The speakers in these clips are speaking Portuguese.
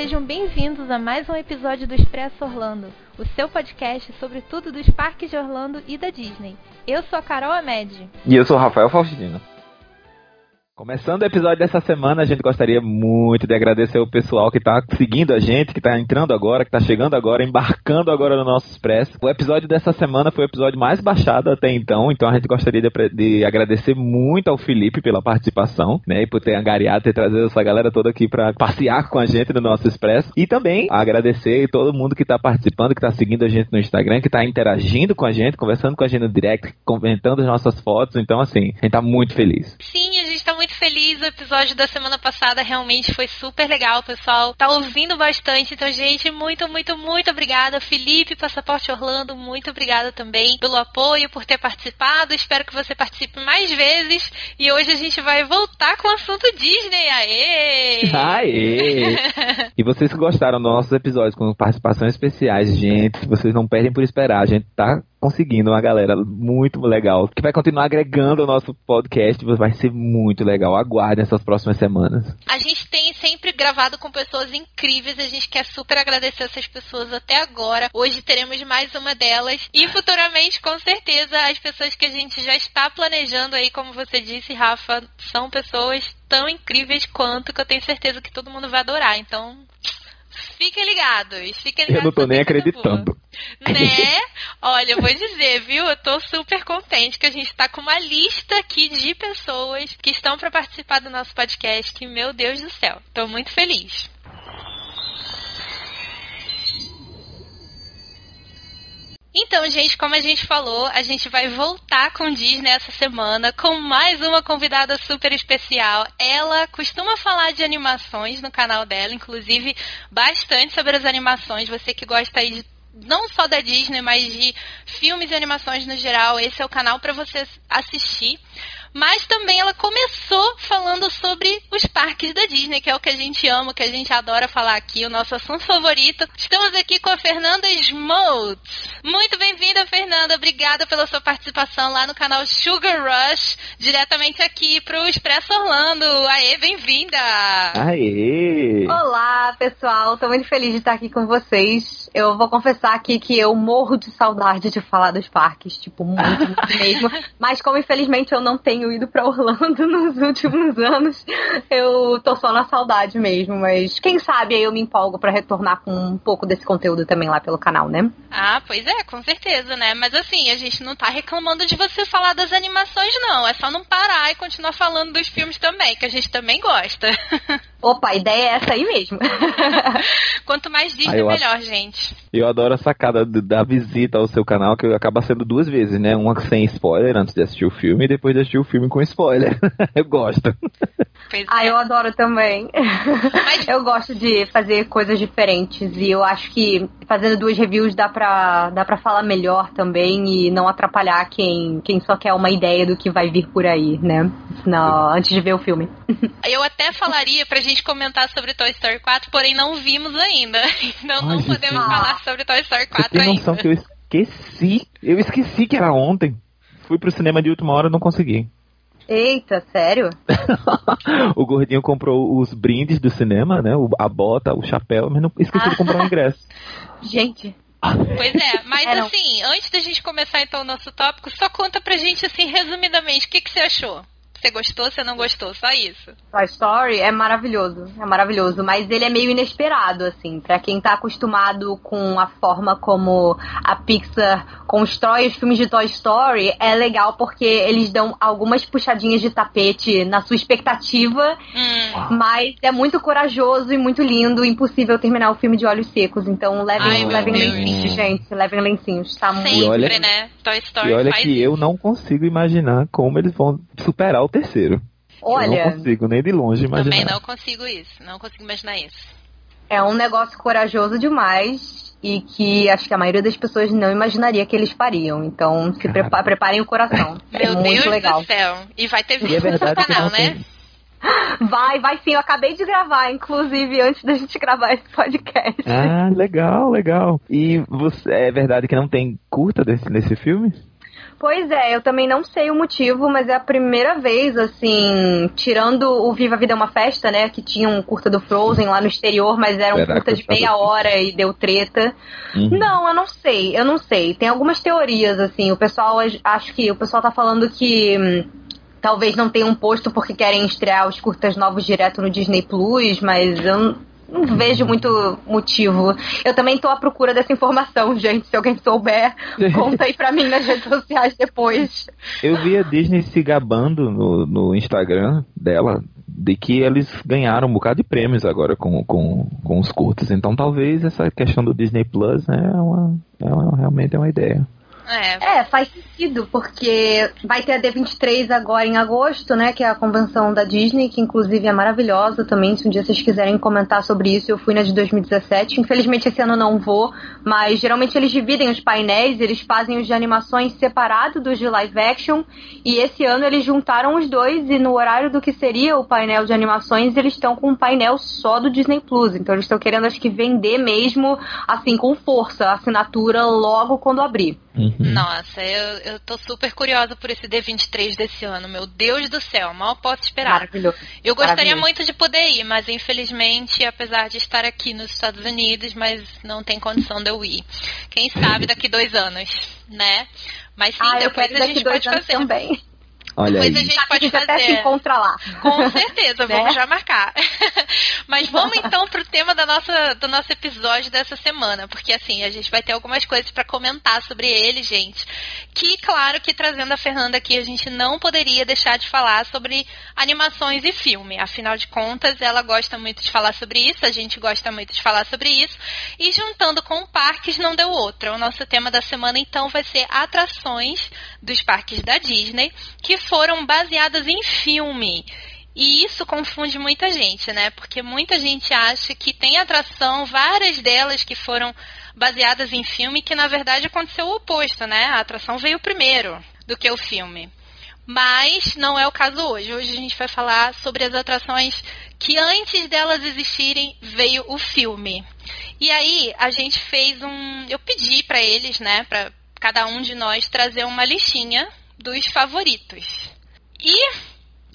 sejam bem-vindos a mais um episódio do Expresso Orlando, o seu podcast sobre tudo dos parques de Orlando e da Disney. Eu sou a Carol Amed. E eu sou o Rafael Faustino. Começando o episódio dessa semana, a gente gostaria muito de agradecer o pessoal que está seguindo a gente, que está entrando agora, que está chegando agora, embarcando agora no nosso Expresso. O episódio dessa semana foi o episódio mais baixado até então, então a gente gostaria de, de agradecer muito ao Felipe pela participação, né, e por ter angariado, ter trazido essa galera toda aqui para passear com a gente no nosso Expresso. E também agradecer todo mundo que está participando, que está seguindo a gente no Instagram, que está interagindo com a gente, conversando com a gente no direct, comentando as nossas fotos. Então, assim, a gente está muito feliz. Sim, O episódio da semana passada realmente foi super legal. O pessoal tá ouvindo bastante. Então, gente, muito, muito, muito obrigada. Felipe, Passaporte Orlando, muito obrigada também pelo apoio, por ter participado. Espero que você participe mais vezes. E hoje a gente vai voltar com o assunto Disney. Aê! Aê! e vocês que gostaram dos nossos episódios com participações especiais, gente, vocês não perdem por esperar. A gente tá conseguindo uma galera muito legal que vai continuar agregando o nosso podcast. Vai ser muito legal. Aguardem essas próximas semanas. A gente tem sempre gravado com pessoas incríveis. A gente quer super agradecer essas pessoas até agora. Hoje teremos mais uma delas. E futuramente, com certeza, as pessoas que a gente já está planejando aí, como você disse, Rafa, são pessoas tão incríveis quanto que eu tenho certeza que todo mundo vai adorar. Então, Fiquem ligados, fiquem ligados. Eu não tô nem acreditando. Né? Olha, eu vou dizer, viu? Eu tô super contente que a gente tá com uma lista aqui de pessoas que estão para participar do nosso podcast. Meu Deus do céu, tô muito feliz. Então, gente, como a gente falou, a gente vai voltar com Disney essa semana com mais uma convidada super especial. Ela costuma falar de animações no canal dela, inclusive bastante sobre as animações. Você que gosta aí de não só da Disney, mas de filmes e animações no geral, esse é o canal para você assistir mas também ela começou falando sobre os parques da Disney, que é o que a gente ama, que a gente adora falar aqui, o nosso assunto favorito. Estamos aqui com a Fernanda Smoltz. Muito bem-vinda, Fernanda. Obrigada pela sua participação lá no canal Sugar Rush, diretamente aqui pro Expresso Orlando. Aê, bem-vinda! Aê! Olá, pessoal. Tô muito feliz de estar aqui com vocês. Eu vou confessar aqui que eu morro de saudade de falar dos parques, tipo, muito, muito mesmo. Mas como infelizmente eu não tenho ido para Orlando nos últimos anos, eu tô só na saudade mesmo. Mas quem sabe aí eu me empolgo para retornar com um pouco desse conteúdo também lá pelo canal, né? Ah, pois é, com certeza, né? Mas assim, a gente não tá reclamando de você falar das animações, não. É só não parar e continuar falando dos filmes também, que a gente também gosta. Opa, a ideia é essa aí mesmo. Quanto mais Disney, ah, melhor, gente. Eu adoro a sacada da visita ao seu canal, que acaba sendo duas vezes, né? Uma sem spoiler antes de assistir o filme e depois de assistir o filme com spoiler. eu gosto. Pois ah, é. eu adoro também. Mas... eu gosto de fazer coisas diferentes e eu acho que fazendo duas reviews dá pra, dá pra falar melhor também e não atrapalhar quem, quem só quer uma ideia do que vai vir por aí, né? Senão, antes de ver o filme. Eu até falaria pra gente comentar sobre Toy Story 4, porém não vimos ainda. Então Ai, não podemos falar sobre Toy Story 4 Você tem noção ainda. que eu esqueci? Eu esqueci que era ontem. Fui pro cinema de última hora e não consegui. Eita, sério? o gordinho comprou os brindes do cinema, né? A bota, o chapéu, mas não esqueci ah. de comprar o ingresso. Gente. Pois é, mas é, assim, antes da gente começar então o nosso tópico, só conta pra gente assim, resumidamente, o que, que você achou? Você gostou, você não gostou, só isso. Toy Story é maravilhoso, é maravilhoso, mas ele é meio inesperado, assim, para quem tá acostumado com a forma como a Pixar constrói os filmes de Toy Story, é legal porque eles dão algumas puxadinhas de tapete na sua expectativa, hum. mas é muito corajoso e muito lindo, impossível terminar o filme de olhos secos, então levem, Ai, levem lencinhos, gente, levem lencinhos, tá Sempre, muito... olha, né? Toy Story e olha que isso. eu não consigo imaginar como eles vão superar o terceiro. Olha. Eu não consigo nem de longe imaginar. Também não consigo isso. Não consigo imaginar isso. É um negócio corajoso demais e que acho que a maioria das pessoas não imaginaria que eles fariam. Então, se prepa preparem o coração. É Meu muito Deus legal. do céu. E vai ter vídeo é no seu canal, né? Vai, vai sim. Eu acabei de gravar, inclusive, antes da gente gravar esse podcast. Ah, legal, legal. E você, é verdade que não tem curta desse, nesse filme? Pois é, eu também não sei o motivo, mas é a primeira vez, assim, tirando o Viva a Vida é uma Festa, né? Que tinha um curta do Frozen lá no exterior, mas era um curta de meia hora e deu treta. Uhum. Não, eu não sei, eu não sei. Tem algumas teorias, assim, o pessoal, acho que o pessoal tá falando que. Hum, talvez não tenham posto porque querem estrear os curtas novos direto no Disney Plus, mas eu não vejo muito motivo. Eu também tô à procura dessa informação, gente. Se alguém souber, conta aí pra mim nas redes sociais depois. Eu vi a Disney se gabando no, no Instagram dela de que eles ganharam um bocado de prêmios agora com, com, com os curtos. Então talvez essa questão do Disney Plus né, é, uma, é uma, realmente é uma ideia. É. é, faz sentido, porque vai ter a D23 agora em agosto, né? Que é a convenção da Disney, que inclusive é maravilhosa também. Se um dia vocês quiserem comentar sobre isso, eu fui na de 2017. Infelizmente esse ano não vou, mas geralmente eles dividem os painéis, eles fazem os de animações separados dos de live action. E esse ano eles juntaram os dois e no horário do que seria o painel de animações, eles estão com um painel só do Disney Plus. Então eles estão querendo, acho que, vender mesmo, assim, com força, a assinatura logo quando abrir. Uhum. Nossa, eu, eu tô super curiosa por esse D23 desse ano. Meu Deus do céu, mal posso esperar. Maravilhoso. Eu gostaria muito de poder ir, mas infelizmente, apesar de estar aqui nos Estados Unidos, mas não tem condição de eu ir. Quem sabe daqui dois anos, né? Mas sim, ah, depois a gente pode fazer. Também. Olha Depois aí. a gente pode a gente fazer. até se encontra lá. Com certeza, vamos né? já marcar. Mas vamos então pro tema da nossa, do nosso episódio dessa semana, porque assim, a gente vai ter algumas coisas para comentar sobre ele, gente. Que, claro, que trazendo a Fernanda aqui, a gente não poderia deixar de falar sobre animações e filme. Afinal de contas, ela gosta muito de falar sobre isso, a gente gosta muito de falar sobre isso. E juntando com parques, não deu outro. O nosso tema da semana, então, vai ser atrações dos parques da Disney, que foram baseadas em filme. E isso confunde muita gente, né? Porque muita gente acha que tem atração, várias delas que foram baseadas em filme, que na verdade aconteceu o oposto, né? A atração veio primeiro do que o filme. Mas não é o caso hoje. Hoje a gente vai falar sobre as atrações que antes delas existirem veio o filme. E aí a gente fez um, eu pedi para eles, né, para cada um de nós trazer uma listinha dos favoritos. E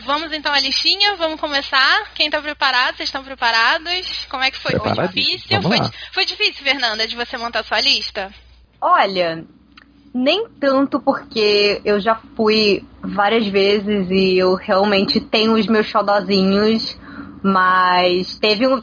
vamos então à listinha, vamos começar. Quem está preparado? Vocês estão preparados? Como é que foi? Foi difícil? Foi, foi, difícil, Fernanda, de você montar sua lista? Olha, nem tanto porque eu já fui várias vezes e eu realmente tenho os meus xodozinhos. Mas teve um.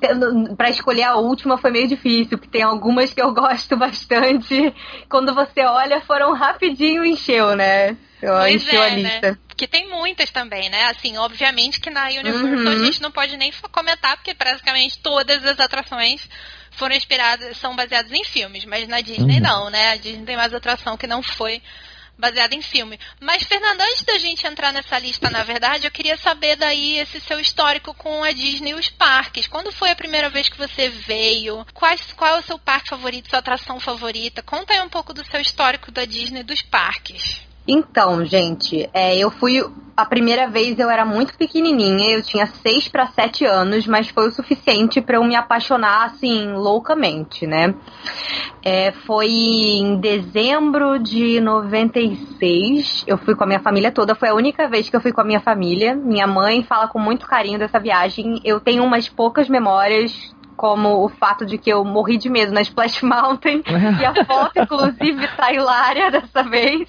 Pra escolher a última foi meio difícil, porque tem algumas que eu gosto bastante. Quando você olha, foram rapidinho encheu, né? Pois é, a né? lista. Né? Porque tem muitas também, né? Assim, obviamente que na Universal uhum. a gente não pode nem comentar, porque praticamente todas as atrações foram inspiradas, são baseadas em filmes, mas na Disney uhum. não, né? A Disney tem mais atração que não foi baseada em filme. Mas, Fernanda, antes da gente entrar nessa lista, na verdade, eu queria saber daí esse seu histórico com a Disney e os parques. Quando foi a primeira vez que você veio? Quais, qual é o seu parque favorito, sua atração favorita? Conta aí um pouco do seu histórico da Disney e dos parques. Então, gente, é, eu fui. A primeira vez eu era muito pequenininha, eu tinha 6 para 7 anos, mas foi o suficiente para eu me apaixonar, assim, loucamente, né? É, foi em dezembro de 96, eu fui com a minha família toda, foi a única vez que eu fui com a minha família. Minha mãe fala com muito carinho dessa viagem. Eu tenho umas poucas memórias como o fato de que eu morri de medo na Splash Mountain e a foto, inclusive, tá hilária dessa vez.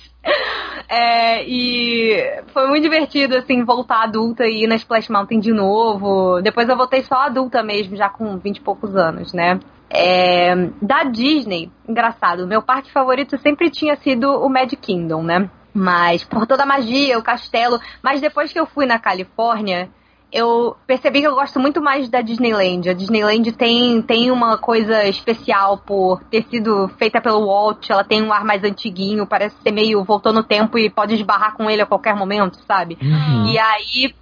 É, e foi muito divertido, assim, voltar adulta e ir na Splash Mountain de novo. Depois eu voltei só adulta mesmo, já com 20 e poucos anos, né? É, da Disney, engraçado, meu parque favorito sempre tinha sido o Magic Kingdom, né? Mas por toda a magia, o castelo. Mas depois que eu fui na Califórnia, eu percebi que eu gosto muito mais da Disneyland. A Disneyland tem, tem uma coisa especial por ter sido feita pelo Walt. Ela tem um ar mais antiguinho, parece ser meio voltou no tempo e pode esbarrar com ele a qualquer momento, sabe? Uhum. E aí.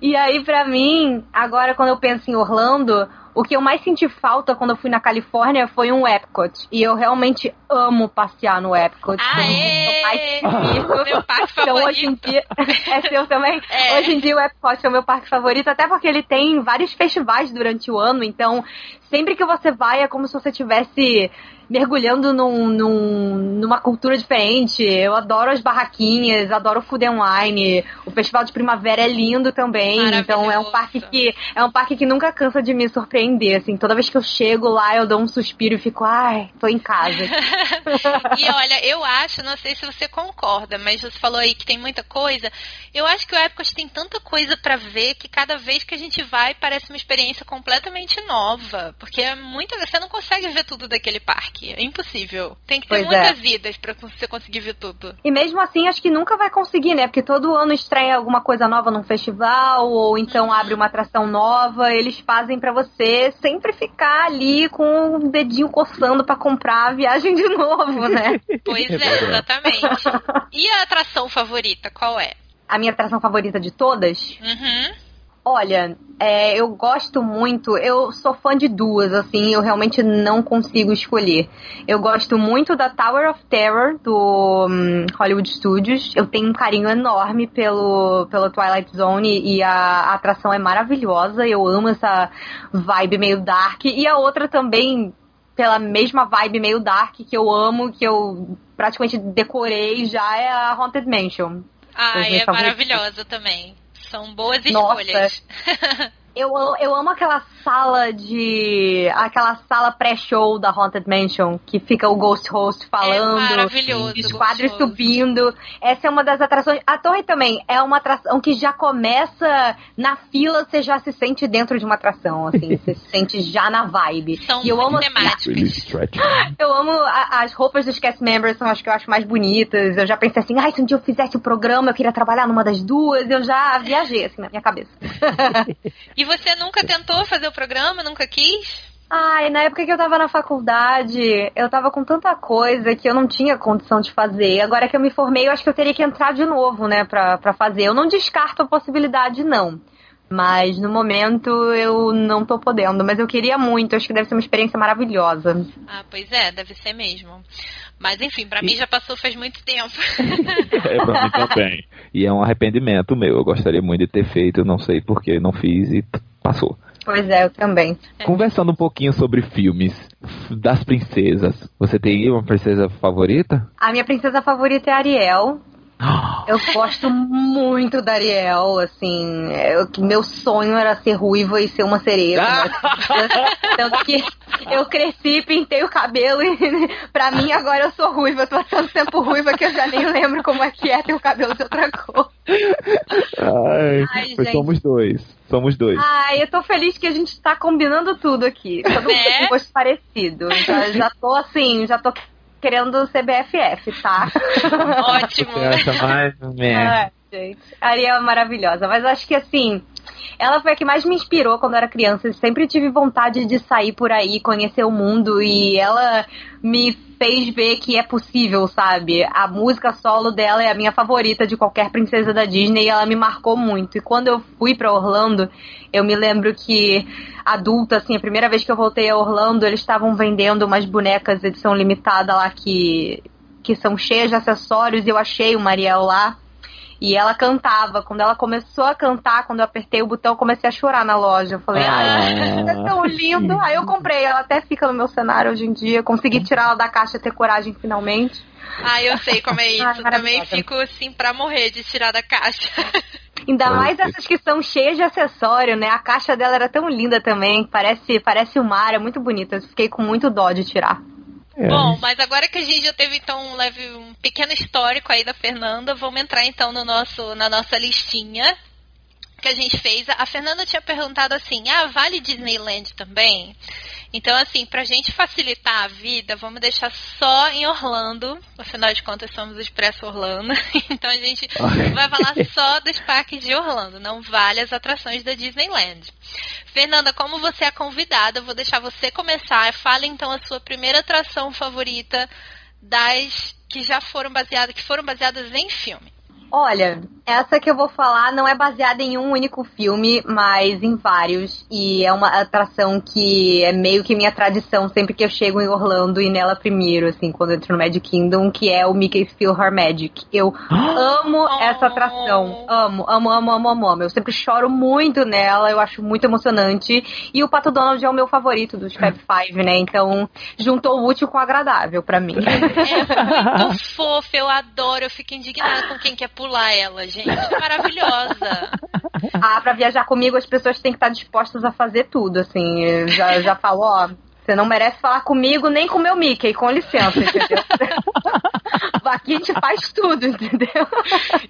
E aí, pra mim, agora quando eu penso em Orlando, o que eu mais senti falta quando eu fui na Califórnia foi um Epcot. E eu realmente amo passear no Epcot. Aê! Então, mais meu parque favorito. Então, hoje em dia... é seu também? É. Hoje em dia o Epcot é o meu parque favorito, até porque ele tem vários festivais durante o ano. Então, sempre que você vai, é como se você tivesse mergulhando num, num, numa cultura diferente. Eu adoro as barraquinhas, adoro o food and wine. O festival de primavera é lindo também. Então é um parque que é um parque que nunca cansa de me surpreender. Assim, toda vez que eu chego lá, eu dou um suspiro e fico, ai, tô em casa. e olha, eu acho, não sei se você concorda, mas você falou aí que tem muita coisa. Eu acho que o Epcot tem tanta coisa para ver que cada vez que a gente vai parece uma experiência completamente nova, porque é muita, você não consegue ver tudo daquele parque, é impossível. Tem que ter pois muitas é. vidas para você conseguir ver tudo. E mesmo assim, acho que nunca vai conseguir, né? Porque todo ano estreia alguma coisa nova num festival ou então abre uma atração nova, eles fazem para você sempre ficar ali com o dedinho coçando para comprar a viagem de novo, né? pois é, exatamente. E a atração favorita, qual é? a minha atração favorita de todas? Uhum. Olha, é, eu gosto muito, eu sou fã de duas, assim, eu realmente não consigo escolher. Eu gosto muito da Tower of Terror, do um, Hollywood Studios. Eu tenho um carinho enorme pelo, pelo Twilight Zone e a, a atração é maravilhosa. Eu amo essa vibe meio dark. E a outra também, pela mesma vibe meio dark que eu amo, que eu praticamente decorei já, é a Haunted Mansion. Ah, é maravilhosa também. São boas escolhas. Eu, eu amo aquela sala de. aquela sala pré-show da Haunted Mansion, que fica o Ghost Host falando. É maravilhoso. Os quadros subindo. Essa é uma das atrações. A torre também é uma atração que já começa na fila, você já se sente dentro de uma atração, assim. você se sente já na vibe. São e eu amo temáticas. Eu amo a, as roupas dos cast members, são as que eu acho mais bonitas. Eu já pensei assim, ai, se um dia eu fizesse o programa, eu queria trabalhar numa das duas. Eu já viajei, assim, na minha cabeça. e você nunca tentou fazer o programa? Nunca quis? Ai, na época que eu tava na faculdade, eu tava com tanta coisa que eu não tinha condição de fazer. Agora que eu me formei, eu acho que eu teria que entrar de novo, né, pra, pra fazer. Eu não descarto a possibilidade, não. Mas no momento eu não tô podendo. Mas eu queria muito, acho que deve ser uma experiência maravilhosa. Ah, pois é, deve ser mesmo. Mas enfim, para e... mim já passou faz muito tempo. é, pra mim também. E é um arrependimento meu. Eu gostaria muito de ter feito, não sei porque não fiz e passou. Pois é, eu também. É. Conversando um pouquinho sobre filmes das princesas, você tem uma princesa favorita? A minha princesa favorita é Ariel. Eu gosto muito da Ariel, assim. Eu, meu sonho era ser ruiva e ser uma sereia. Tanto que eu cresci, pintei o cabelo e pra mim agora eu sou ruiva. Eu tô há tanto tempo ruiva que eu já nem lembro como é que é ter o cabelo de outra cor. Ai, Ai somos dois. Somos dois. Ai, eu tô feliz que a gente tá combinando tudo aqui. Todo mundo é? com gosto parecido. Já, já tô assim, já tô querendo ser BFF, tá? Ótimo. Você acha mais? É, gente. Ariel é maravilhosa. Mas acho que assim, ela foi a que mais me inspirou quando eu era criança. Eu sempre tive vontade de sair por aí, conhecer o mundo e ela me fez ver que é possível, sabe? A música solo dela é a minha favorita de qualquer princesa da Disney e ela me marcou muito. E quando eu fui para Orlando, eu me lembro que adulta, assim, a primeira vez que eu voltei a Orlando, eles estavam vendendo umas bonecas edição limitada lá que que são cheias de acessórios e eu achei o Mariel lá. E ela cantava. Quando ela começou a cantar, quando eu apertei o botão, eu comecei a chorar na loja. Eu falei, ah, é tão lindo. Aí eu comprei, ela até fica no meu cenário hoje em dia. Consegui tirar ela da caixa ter coragem finalmente. Ah, eu sei como é isso. Ai, Também fico assim pra morrer de tirar da caixa. Ainda mais essas que são cheias de acessório, né? A caixa dela era tão linda também, parece, parece o mar, é muito bonita. Eu fiquei com muito dó de tirar. É. Bom, mas agora que a gente já teve então um leve um pequeno histórico aí da Fernanda, vamos entrar então no nosso na nossa listinha que a gente fez. A Fernanda tinha perguntado assim: "Ah, vale Disneyland também?" Então, assim, pra gente facilitar a vida, vamos deixar só em Orlando. Afinal de contas, somos o Expresso Orlando. Então a gente vai falar só dos parques de Orlando, não vale as atrações da Disneyland. Fernanda, como você é convidada, eu vou deixar você começar. Fale então a sua primeira atração favorita das que já foram baseadas, que foram baseadas em filme. Olha, Essa que eu vou falar não é baseada em um único filme, mas em vários. E é uma atração que é meio que minha tradição sempre que eu chego em Orlando e nela primeiro, assim, quando eu entro no Magic Kingdom, que é o Mickey's Her Magic. Eu amo essa atração. Amo, amo, amo, amo, amo, amo. Eu sempre choro muito nela, eu acho muito emocionante. E o Pato Donald é o meu favorito dos Fab Five, né? Então, juntou o útil com o agradável para mim. É muito fofo, eu adoro. Eu fico indignada com quem quer pular ela, gente maravilhosa. Ah, pra viajar comigo as pessoas têm que estar dispostas a fazer tudo, assim. Eu já, já falo, ó, você não merece falar comigo nem com o meu Mickey, com licença, entendeu? Aqui a gente faz tudo, entendeu?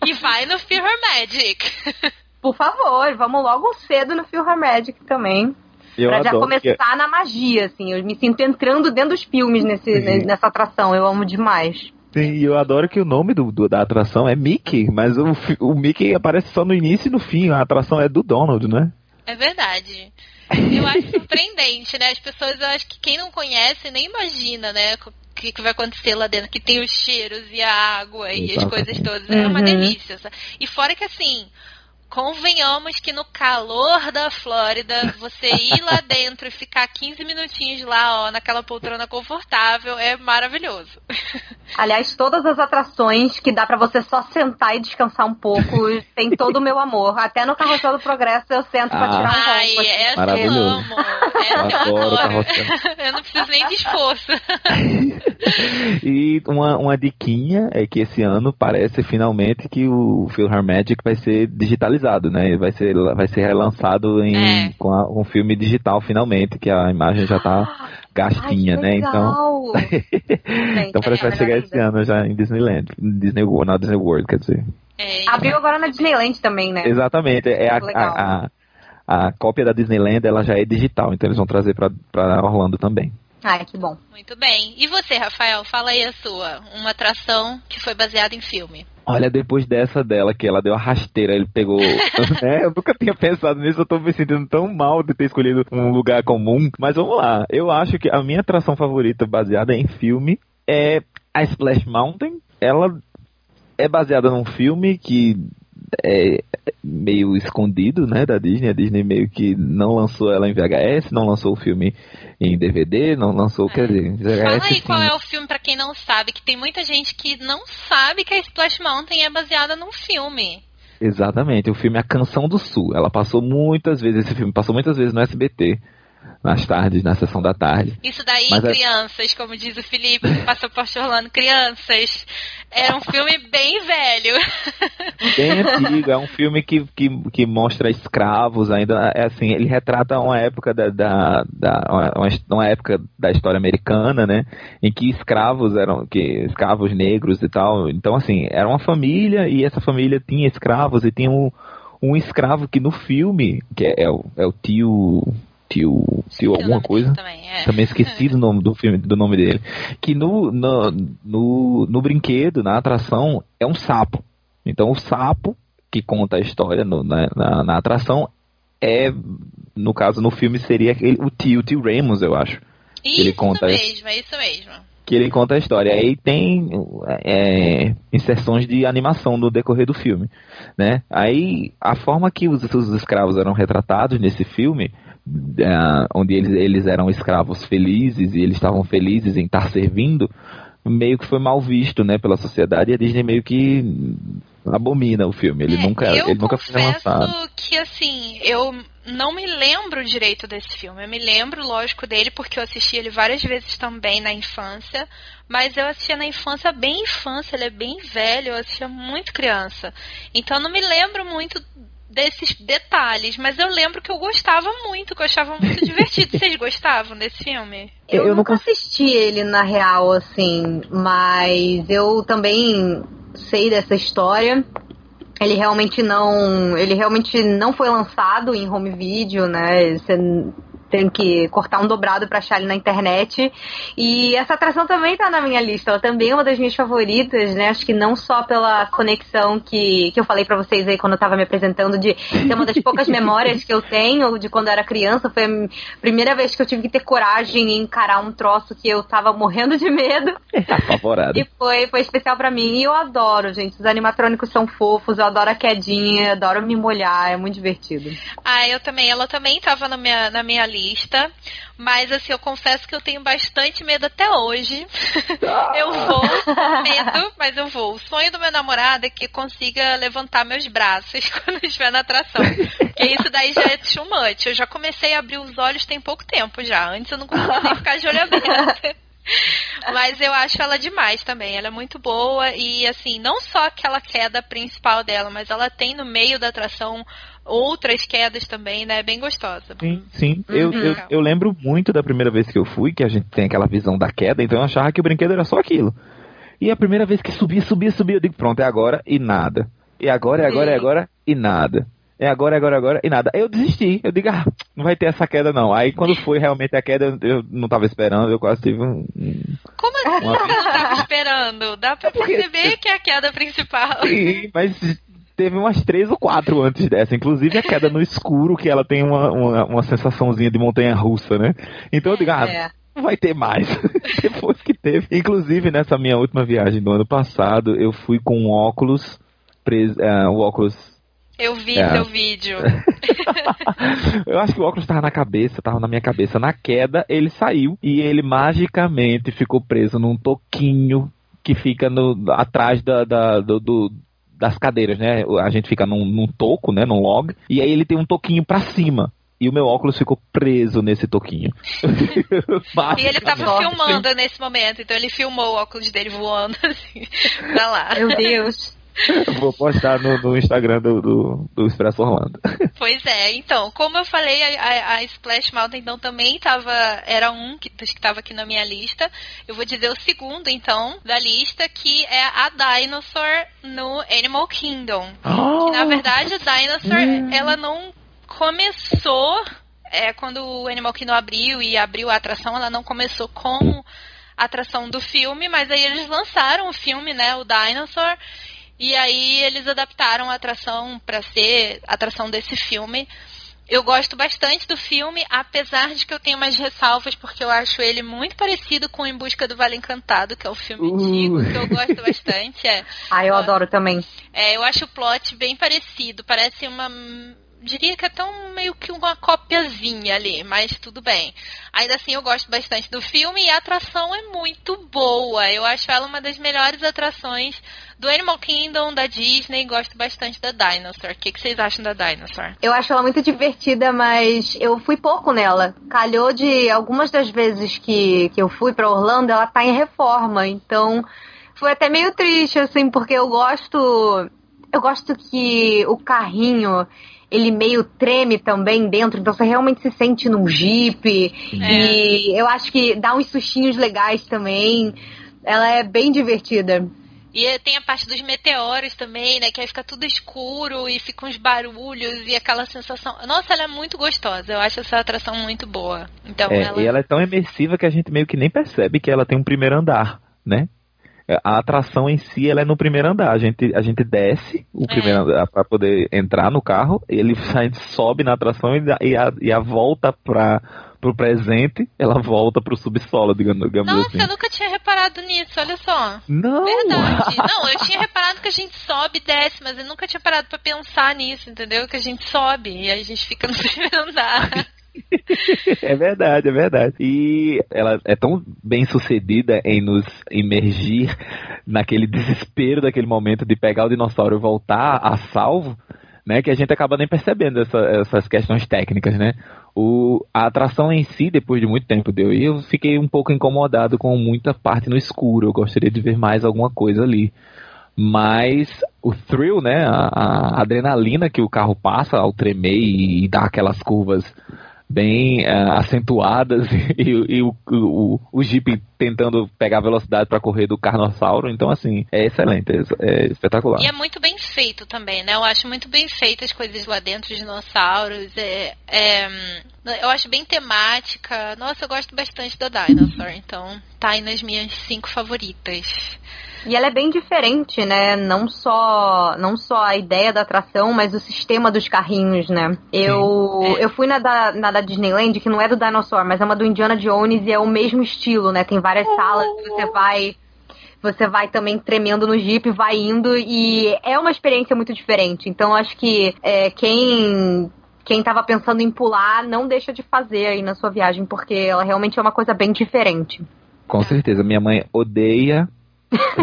E vai no Fear Magic. Por favor, vamos logo cedo no Fear Magic também. Eu pra já começar que... na magia, assim. Eu me sinto entrando dentro dos filmes nesse, nessa atração. Eu amo demais. Sim, e eu adoro que o nome do, do, da atração é Mickey, mas o, o Mickey aparece só no início e no fim. A atração é do Donald, né? É verdade. Eu acho surpreendente, né? As pessoas, eu acho que quem não conhece nem imagina, né? O que, que vai acontecer lá dentro, que tem os cheiros e a água e Exatamente. as coisas todas. É uma uhum. delícia. E fora que assim, convenhamos que no calor da Flórida, você ir lá dentro e ficar 15 minutinhos lá, ó, naquela poltrona confortável, é maravilhoso. Aliás, todas as atrações que dá para você só sentar e descansar um pouco, tem todo o meu amor. Até no Carrossel do Progresso eu sento ah. pra tirar um ronco. Ai, assim. essa Maravilhoso. eu amo. Essa eu adoro. Eu não preciso nem de esforço. e uma, uma diquinha é que esse ano parece finalmente que o Philharmagic vai ser digitalizado né? Vai ser, vai ser relançado em, é. com a, um filme digital finalmente, que a imagem já tá gastinha, Ai, né? Então. então parece que vai chegar esse ano já em Disneyland. Disney World, não Disney World, quer dizer. É, Abriu agora na Disneyland também, né? Exatamente. É a, a, a, a, cópia da Disneyland ela já é digital, então eles vão trazer para Orlando também. Ai, que bom. Muito bem. E você, Rafael, fala aí a sua. Uma atração que foi baseada em filme. Olha, depois dessa dela, que ela deu a rasteira, ele pegou. né? Eu nunca tinha pensado nisso, eu tô me sentindo tão mal de ter escolhido um lugar comum. Mas vamos lá. Eu acho que a minha atração favorita baseada em filme é a Splash Mountain. Ela é baseada num filme que é meio escondido, né, da Disney. A Disney meio que não lançou ela em VHS, não lançou o filme em DVD, não lançou, é. quer dizer, VHS. Fala aí sim. qual é o filme para quem não sabe, que tem muita gente que não sabe que a Splash Mountain é baseada num filme. Exatamente, o filme A Canção do Sul. Ela passou muitas vezes, esse filme passou muitas vezes no SBT nas tardes, na sessão da tarde. Isso daí, Mas crianças, é... como diz o Felipe, que passou por Orlando, crianças. Era um filme bem velho. Bem antigo, é um filme que, que, que mostra escravos ainda, é assim, ele retrata uma época da, da, da uma, uma, época da história americana, né, em que escravos eram, que escravos negros e tal, então assim, era uma família e essa família tinha escravos e tinha um, um escravo que no filme, que é, é o, é o tio tio, tio alguma coisa. Também, é. também esqueci do nome do filme, do nome dele. Que no, no, no, no brinquedo, na atração, é um sapo. Então o sapo que conta a história no, na, na, na, atração é, no caso, no filme seria aquele, o tio, o tio Ramos, eu acho. Isso ele conta mesmo, é isso mesmo. Que ele conta a história. Aí tem é, inserções de animação no decorrer do filme, né? Aí a forma que os, os escravos eram retratados nesse filme uh, onde eles, eles eram escravos felizes e eles estavam felizes em estar servindo, meio que foi mal visto, né, pela sociedade e a Disney meio que abomina o filme. Ele é, nunca, ele nunca foi lançado. que assim, eu não me lembro direito desse filme. Eu me lembro, lógico, dele porque eu assisti ele várias vezes também na infância, mas eu assistia na infância bem infância, ele é bem velho, eu assistia muito criança. Então eu não me lembro muito desses detalhes, mas eu lembro que eu gostava muito, que eu achava muito divertido. Vocês gostavam desse filme? Eu, eu nunca assisti ele na real, assim, mas eu também sei dessa história. Ele realmente não, ele realmente não foi lançado em home video, né? Você tenho que cortar um dobrado para achar ele na internet. E essa atração também tá na minha lista. Ela também é uma das minhas favoritas, né? Acho que não só pela conexão que, que eu falei para vocês aí quando eu tava me apresentando, de ser uma das poucas memórias que eu tenho de quando eu era criança. Foi a primeira vez que eu tive que ter coragem em encarar um troço que eu tava morrendo de medo. Apavorado. E foi, foi especial para mim. E eu adoro, gente. Os animatrônicos são fofos, eu adoro a quedinha, adoro me molhar, é muito divertido. Ah, eu também. Ela também tava na minha, na minha lista lista. Mas assim, eu confesso que eu tenho bastante medo até hoje. eu vou, medo, mas eu vou. O sonho do meu namorado é que consiga levantar meus braços quando estiver na atração. Porque isso daí já é too much. Eu já comecei a abrir os olhos tem pouco tempo já. Antes eu não conseguia ficar de olho aberto. Mas eu acho ela demais também. Ela é muito boa e, assim, não só aquela queda principal dela, mas ela tem no meio da atração outras quedas também, né? Bem gostosa. Sim, sim. Uhum. Eu, eu, eu, lembro muito da primeira vez que eu fui, que a gente tem aquela visão da queda, então eu achava que o brinquedo era só aquilo. E a primeira vez que subia, subia, subia, eu digo, pronto, é agora e nada. E agora, é agora, é agora e nada. É agora, é agora, é agora e nada. Eu desisti. Eu digo, ah, não vai ter essa queda não. Aí quando foi realmente a queda, eu não estava esperando, eu quase tive um. Como assim uma... você não estava esperando? Dá pra perceber que é a queda principal. Sim, mas teve umas três ou quatro antes dessa, inclusive a queda no escuro, que ela tem uma, uma, uma sensaçãozinha de montanha russa, né? Então eu digo, ah, é. não vai ter mais. Depois que teve. Inclusive, nessa minha última viagem do ano passado, eu fui com um óculos preso, uh, o óculos eu vi é. seu vídeo. eu acho que o óculos estava na cabeça, estava na minha cabeça. Na queda, ele saiu e ele magicamente ficou preso num toquinho que fica no, atrás da, da do, do, das cadeiras, né? A gente fica num, num toco, né? Num log, e aí ele tem um toquinho para cima e o meu óculos ficou preso nesse toquinho. e ele tava filmando nesse momento, então ele filmou o óculos dele voando assim, pra lá. Meu Deus. Vou postar no, no Instagram do, do, do, Expresso Orlando. Pois é, então, como eu falei, a, a Splash Mountain então também tava, era um que, dos que estava aqui na minha lista. Eu vou dizer o segundo, então, da lista, que é a Dinosaur no Animal Kingdom. Oh, que na verdade a Dinosaur, hum. ela não começou é, quando o Animal Kingdom abriu e abriu a atração, ela não começou com a atração do filme, mas aí eles lançaram o filme, né, o Dinosaur, e aí eles adaptaram a atração para ser a atração desse filme. Eu gosto bastante do filme, apesar de que eu tenho umas ressalvas, porque eu acho ele muito parecido com Em Busca do Vale Encantado, que é o filme uh. antigo, que eu gosto bastante. É. Ah, eu adoro também. É, eu acho o plot bem parecido. Parece uma diria que é tão meio que uma copiazinha ali, mas tudo bem. Ainda assim, eu gosto bastante do filme e a atração é muito boa. Eu acho ela uma das melhores atrações do Animal Kingdom, da Disney. Gosto bastante da Dinosaur. O que, que vocês acham da Dinosaur? Eu acho ela muito divertida, mas eu fui pouco nela. Calhou de algumas das vezes que, que eu fui para Orlando, ela tá em reforma. Então, foi até meio triste, assim, porque eu gosto. Eu gosto que o carrinho ele meio treme também dentro, então você realmente se sente num jeep. É. E eu acho que dá uns sustinhos legais também. Ela é bem divertida. E tem a parte dos meteoros também, né? Que aí fica tudo escuro e fica uns barulhos e aquela sensação. Nossa, ela é muito gostosa. Eu acho essa atração muito boa. Então, é, ela... E ela é tão imersiva que a gente meio que nem percebe que ela tem um primeiro andar, né? A atração em si ela é no primeiro andar. A gente, a gente desce o é. primeiro andar para poder entrar no carro, ele a gente sobe na atração e, e, a, e a volta para pro presente, ela volta pro subsolo, digamos, digamos Nossa, assim. eu nunca tinha reparado nisso, olha só. Não! Verdade. Não, eu tinha reparado que a gente sobe e desce, mas eu nunca tinha parado para pensar nisso, entendeu? Que a gente sobe e a gente fica no primeiro andar. É verdade, é verdade. E ela é tão bem sucedida em nos imergir naquele desespero daquele momento de pegar o dinossauro e voltar a salvo, né? Que a gente acaba nem percebendo essa, essas questões técnicas, né? O, a atração em si, depois de muito tempo deu, e eu fiquei um pouco incomodado com muita parte no escuro. Eu gostaria de ver mais alguma coisa ali mas o thrill, né, a, a, adrenalina que o carro passa ao tremer e, e dar aquelas curvas bem uh, acentuadas e, e o, o, o, Jeep tentando pegar velocidade para correr do Carnossauro. Então, assim, é excelente, é, é, espetacular. E é muito bem feito também, né? Eu acho muito bem feito as coisas lá dentro, os dinossauros. É, é, eu acho bem temática. Nossa, eu gosto bastante da Dinosaur, então tá aí nas minhas cinco favoritas. E ela é bem diferente, né? Não só, não só a ideia da atração, mas o sistema dos carrinhos, né? Eu, é. eu fui na da, na da Disneyland, que não é do Dinosaur, mas é uma do Indiana Jones e é o mesmo estilo, né? Tem várias salas que você vai você vai também tremendo no Jeep, vai indo e é uma experiência muito diferente. Então acho que é, quem quem estava pensando em pular não deixa de fazer aí na sua viagem, porque ela realmente é uma coisa bem diferente. Com certeza, minha mãe odeia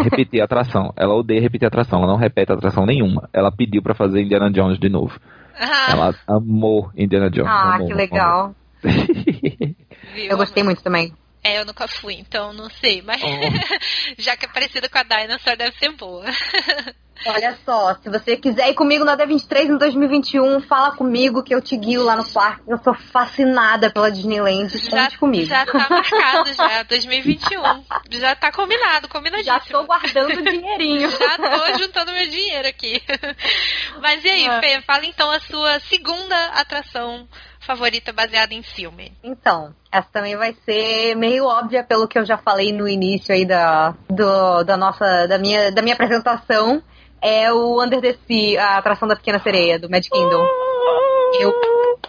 repetir a atração. Ela odeia repetir a atração, ela não repete a atração nenhuma. Ela pediu para fazer Indiana Jones de novo. Ah. Ela amou Indiana Jones. Ah, amou, que legal. eu gostei muito também. É, eu nunca fui, então não sei, mas oh. já que é parecida com a Dinosaur, deve ser boa. Olha só, se você quiser ir comigo na D23 em 2021, fala comigo que eu te guio lá no parque. Eu sou fascinada pela Disneyland. Já, comigo. Já tá marcado, já, 2021. Já tá combinado, combinadíssimo. Já tô guardando dinheirinho. Já tô juntando meu dinheiro aqui. Mas e aí, ah. Fê, fala então a sua segunda atração favorita baseada em filme? Então, essa também vai ser meio óbvia pelo que eu já falei no início aí da, do, da nossa, da minha, da minha apresentação. É o Under the Sea, a atração da Pequena Sereia, do Magic Kingdom. Eu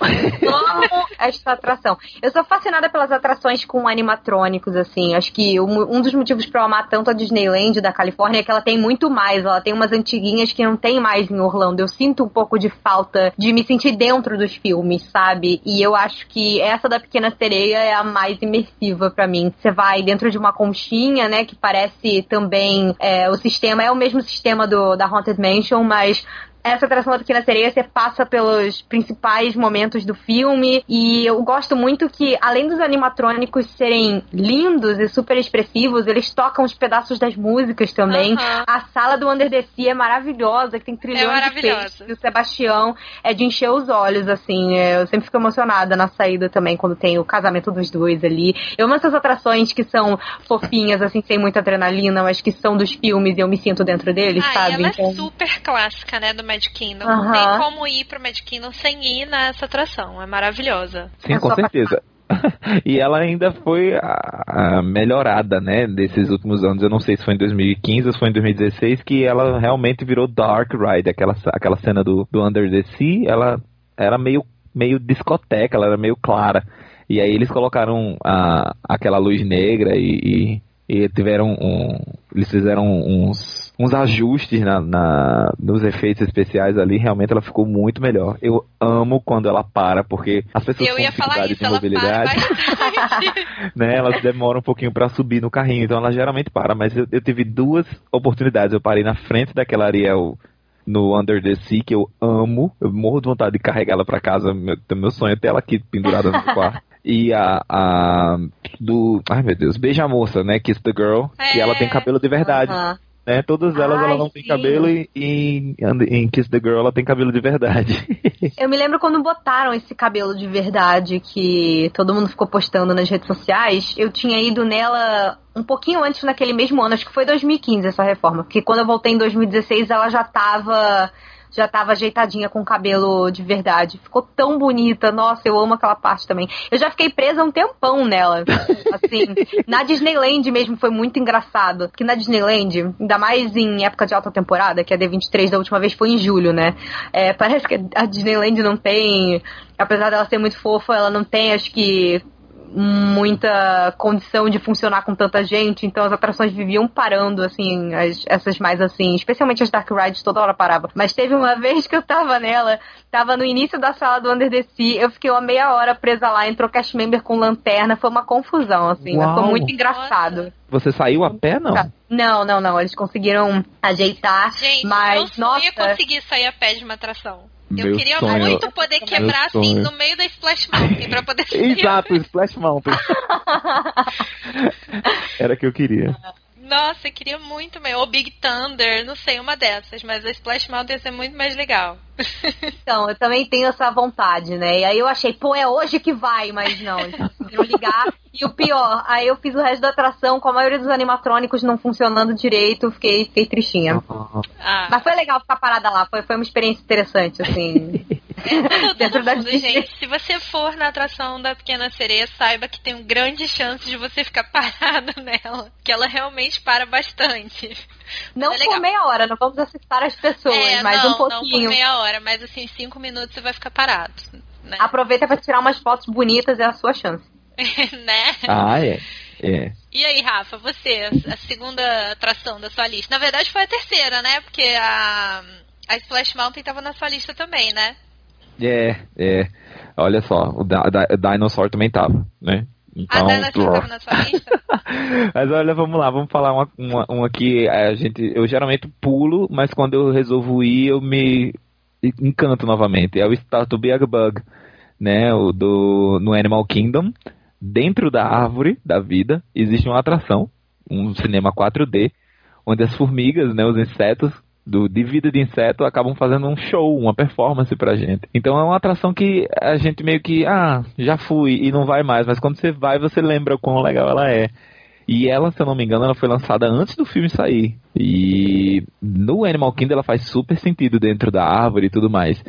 amo esta atração. Eu sou fascinada pelas atrações com animatrônicos, assim. Acho que um dos motivos para eu amar tanto a Disneyland da Califórnia é que ela tem muito mais. Ela tem umas antiguinhas que não tem mais em Orlando. Eu sinto um pouco de falta de me sentir dentro dos filmes, sabe? E eu acho que essa da Pequena Sereia é a mais imersiva para mim. Você vai dentro de uma conchinha, né? Que parece também. É, o sistema é o mesmo sistema do, da Haunted Mansion, mas essa atração da Pequena Sereia, você passa pelos principais momentos do filme. E eu gosto muito que, além dos animatrônicos serem lindos e super expressivos, eles tocam os pedaços das músicas também. Uhum. A sala do Under the Sea é maravilhosa, que tem trilhões é de peixes. E o Sebastião é de encher os olhos, assim. É, eu sempre fico emocionada na saída também, quando tem o casamento dos dois ali. Eu amo essas atrações que são fofinhas, assim, sem muita adrenalina, mas que são dos filmes e eu me sinto dentro deles, ah, sabe? ela é então... é super clássica, né, do Magic Kingdom. Uhum. Não tem como ir pro Magic Kingdom sem ir nessa atração. É maravilhosa. Sim, é com certeza. e ela ainda foi a, a melhorada, né, desses últimos anos. Eu não sei se foi em 2015 ou se foi em 2016 que ela realmente virou Dark Ride, aquela, aquela cena do, do Under the Sea, ela era meio, meio discoteca, ela era meio clara. E aí eles colocaram a, aquela luz negra e, e, e tiveram um, eles fizeram uns uns ajustes na, na, nos efeitos especiais ali, realmente ela ficou muito melhor. Eu amo quando ela para, porque as pessoas com dificuldade isso, de mobilidade, né, elas demoram um pouquinho para subir no carrinho, então ela geralmente para, mas eu, eu tive duas oportunidades. Eu parei na frente daquela Ariel no Under the Sea, que eu amo. Eu morro de vontade de carregar ela para casa. Meu, meu sonho é ter ela aqui pendurada no quarto. E a, a do. Ai meu Deus, Beija a Moça, né? Kiss the Girl. É. Que ela tem cabelo de verdade. Uh -huh. Né? Todas elas Ai, ela não sim. tem cabelo e, e em Kiss the Girl ela tem cabelo de verdade. Eu me lembro quando botaram esse cabelo de verdade que todo mundo ficou postando nas redes sociais. Eu tinha ido nela um pouquinho antes naquele mesmo ano, acho que foi 2015 essa reforma, porque quando eu voltei em 2016 ela já tava já tava ajeitadinha com o cabelo de verdade. Ficou tão bonita. Nossa, eu amo aquela parte também. Eu já fiquei presa um tempão nela. Assim, na Disneyland mesmo foi muito engraçado. Que na Disneyland, ainda mais em época de alta temporada, que a D23 da última vez foi em julho, né? É, parece que a Disneyland não tem. Apesar dela ser muito fofa, ela não tem, acho que muita condição de funcionar com tanta gente, então as atrações viviam parando, assim, as, essas mais assim, especialmente as Dark Rides toda hora parava. Mas teve uma vez que eu tava nela, tava no início da sala do Under the Sea, eu fiquei uma meia hora presa lá, entrou cast member com lanterna, foi uma confusão, assim, Uau. mas foi muito engraçado. Você saiu a pé, não? Não, não, não, eles conseguiram ajeitar, Gente, mas, eu nossa... ia conseguir sair a pé de uma atração. Eu Meu queria sonho. muito poder quebrar assim no meio da Splash Mountain pra poder Exato, Splash Mountain. Era que eu queria. Nossa, eu queria muito mais. Ou Big Thunder, não sei, uma dessas. Mas a Splash Mountain ia ser muito mais legal. Então, eu também tenho essa vontade, né? E aí eu achei, pô, é hoje que vai, mas não, eles ligar. E o pior, aí eu fiz o resto da atração com a maioria dos animatrônicos não funcionando direito, fiquei, fiquei tristinha. Ah. Mas foi legal ficar parada lá, foi, foi uma experiência interessante, assim. Todo, todo mundo, gente. Se você for na atração da Pequena Sereia, saiba que tem um grande chance de você ficar parado nela. Que ela realmente para bastante. Não é por meia hora, não vamos assustar as pessoas, é, mas não, um pouquinho. Não por meia hora, mas assim, cinco minutos você vai ficar parado. Né? Aproveita para tirar umas fotos bonitas, é a sua chance. né? Ah, é. É. E aí, Rafa, você, a segunda atração da sua lista? Na verdade foi a terceira, né? Porque a, a Splash Mountain estava na sua lista também, né? É, é. Olha só, o, da, da, Dinosaur também tava, né? Então, a Dinosaur tava na sua lista? mas olha, vamos lá, vamos falar uma, uma, uma que a gente, eu geralmente pulo, mas quando eu resolvo ir, eu me encanto novamente. É o Start to Bug, né? O do, no Animal Kingdom. Dentro da árvore da vida existe uma atração, um cinema 4D, onde as formigas, né, os insetos, do, de vida de inseto acabam fazendo um show, uma performance pra gente. Então é uma atração que a gente meio que, ah, já fui e não vai mais, mas quando você vai, você lembra o quão legal ela é. E ela, se eu não me engano, ela foi lançada antes do filme sair. E no Animal Kingdom ela faz super sentido dentro da árvore e tudo mais.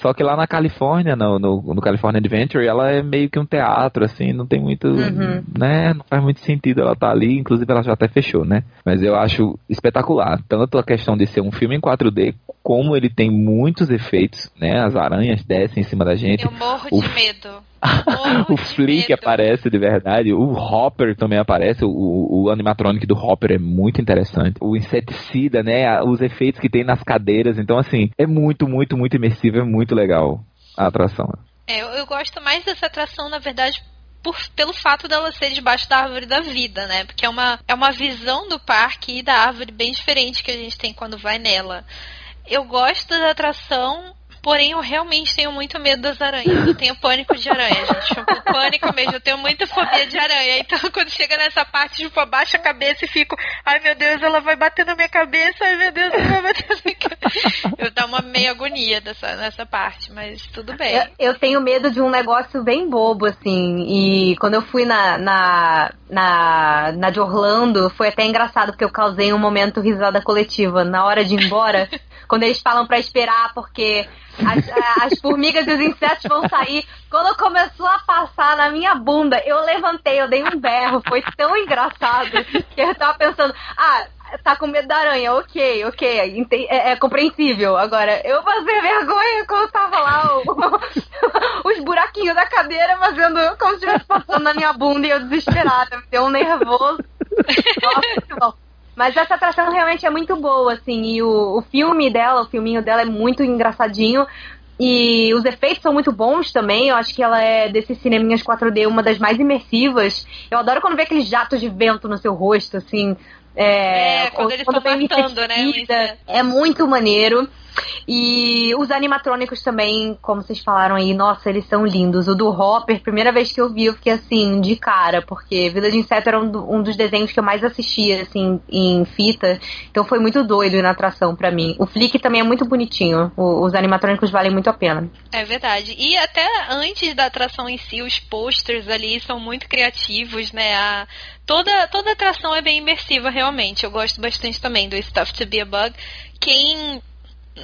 Só que lá na Califórnia, no, no, no, California Adventure, ela é meio que um teatro, assim, não tem muito, uhum. né, não faz muito sentido ela estar tá ali, inclusive ela já até fechou, né? Mas eu acho espetacular, tanto a questão de ser um filme em 4D, como ele tem muitos efeitos, né? As aranhas descem em cima da gente. Eu morro o... de medo. o Flick aparece de verdade, o Hopper também aparece, o, o animatronic do Hopper é muito interessante. O inseticida, né, os efeitos que tem nas cadeiras, então assim, é muito, muito, muito imersivo, é muito legal a atração. É, eu, eu gosto mais dessa atração, na verdade, por, pelo fato dela ser debaixo da árvore da vida, né? Porque é uma, é uma visão do parque e da árvore bem diferente que a gente tem quando vai nela. Eu gosto da atração Porém, eu realmente tenho muito medo das aranhas. Eu tenho pânico de aranha, gente. Tipo, pânico mesmo. Eu tenho muita fobia de aranha. Então, quando chega nessa parte, tipo, abaixo a cabeça e fico, ai meu Deus, ela vai bater na minha cabeça, ai meu Deus, ela vai bater na minha cabeça. Eu dou uma meia agonia dessa, nessa parte, mas tudo bem. Eu, eu, tenho medo de um negócio bem bobo, assim. E quando eu fui na, na, na, na de Orlando, foi até engraçado, porque eu causei um momento risada coletiva. Na hora de ir embora, quando eles falam para esperar, porque as, as, formigas e os insetos vão sair. Quando começou a passar na minha bunda, eu levantei, eu dei um berro. Foi tão engraçado que eu tava pensando, ah, tá com medo da aranha, ok, ok, é, é compreensível. Agora, eu passei vergonha quando tava lá o, os buraquinhos da cadeira fazendo como se estivesse passando na minha bunda e eu desesperada, me deu um nervoso. Nossa, muito bom. Mas essa atração realmente é muito boa, assim, e o, o filme dela, o filminho dela é muito engraçadinho. E os efeitos são muito bons também. Eu acho que ela é desses cineminhas 4D uma das mais imersivas. Eu adoro quando vê aqueles jatos de vento no seu rosto, assim. É, é quando eles estão matando, né? É muito maneiro. E os animatrônicos também, como vocês falaram aí, nossa, eles são lindos. O do Hopper, primeira vez que eu vi, eu fiquei assim, de cara, porque Vida de Inseto era um, um dos desenhos que eu mais assistia, assim, em fita. Então foi muito doido na atração para mim. O Flick também é muito bonitinho. O, os animatrônicos valem muito a pena. É verdade. E até antes da atração em si, os posters ali são muito criativos, né? A, toda, toda atração é bem imersiva, realmente. Eu gosto bastante também do Stuff to Be a Bug. Quem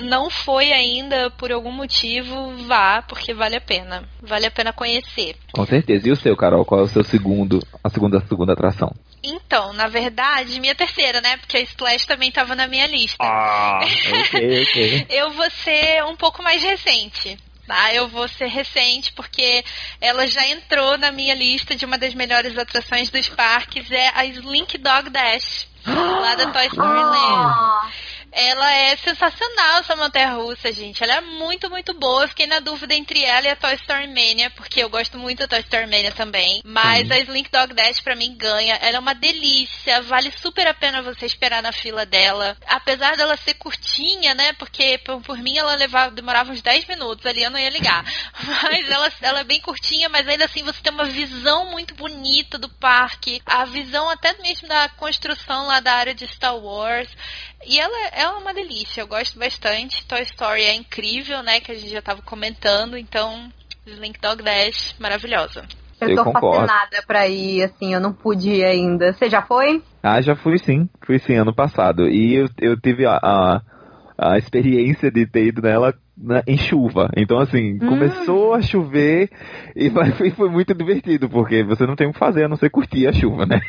não foi ainda por algum motivo, vá, porque vale a pena. Vale a pena conhecer. Com certeza. E o seu, Carol? Qual é o seu segundo, a segunda, a segunda atração? Então, na verdade, minha terceira, né? Porque a Splash também estava na minha lista. Ah, ok, ok. Eu vou ser um pouco mais recente. Tá, eu vou ser recente porque ela já entrou na minha lista de uma das melhores atrações dos parques, é a Slink Dog Dash, lá da Toy Story Land. Ela é sensacional, essa montanha russa, gente. Ela é muito, muito boa. Eu fiquei na dúvida entre ela e a Toy Story Mania, porque eu gosto muito da Toy Story Mania também. Mas Sim. a Slink Dog Dash pra mim ganha. Ela é uma delícia. Vale super a pena você esperar na fila dela. Apesar dela ser curtinha, né? Porque por, por mim ela levava, demorava uns 10 minutos ali, eu não ia ligar. Mas ela, ela é bem curtinha, mas ainda assim você tem uma visão muito bonita do parque. A visão até mesmo da construção lá da área de Star Wars. E ela, ela é uma delícia, eu gosto bastante. Toy Story é incrível, né? Que a gente já tava comentando, então Slink Dog Dash, maravilhosa. Eu, eu tô concordo. fascinada pra ir, assim, eu não pude ir ainda. Você já foi? Ah, já fui sim. Fui sim, ano passado. E eu, eu tive a, a, a experiência de ter ido nela na, em chuva. Então, assim, hum. começou a chover e foi, foi, muito divertido, porque você não tem o que fazer a não ser curtir a chuva, né?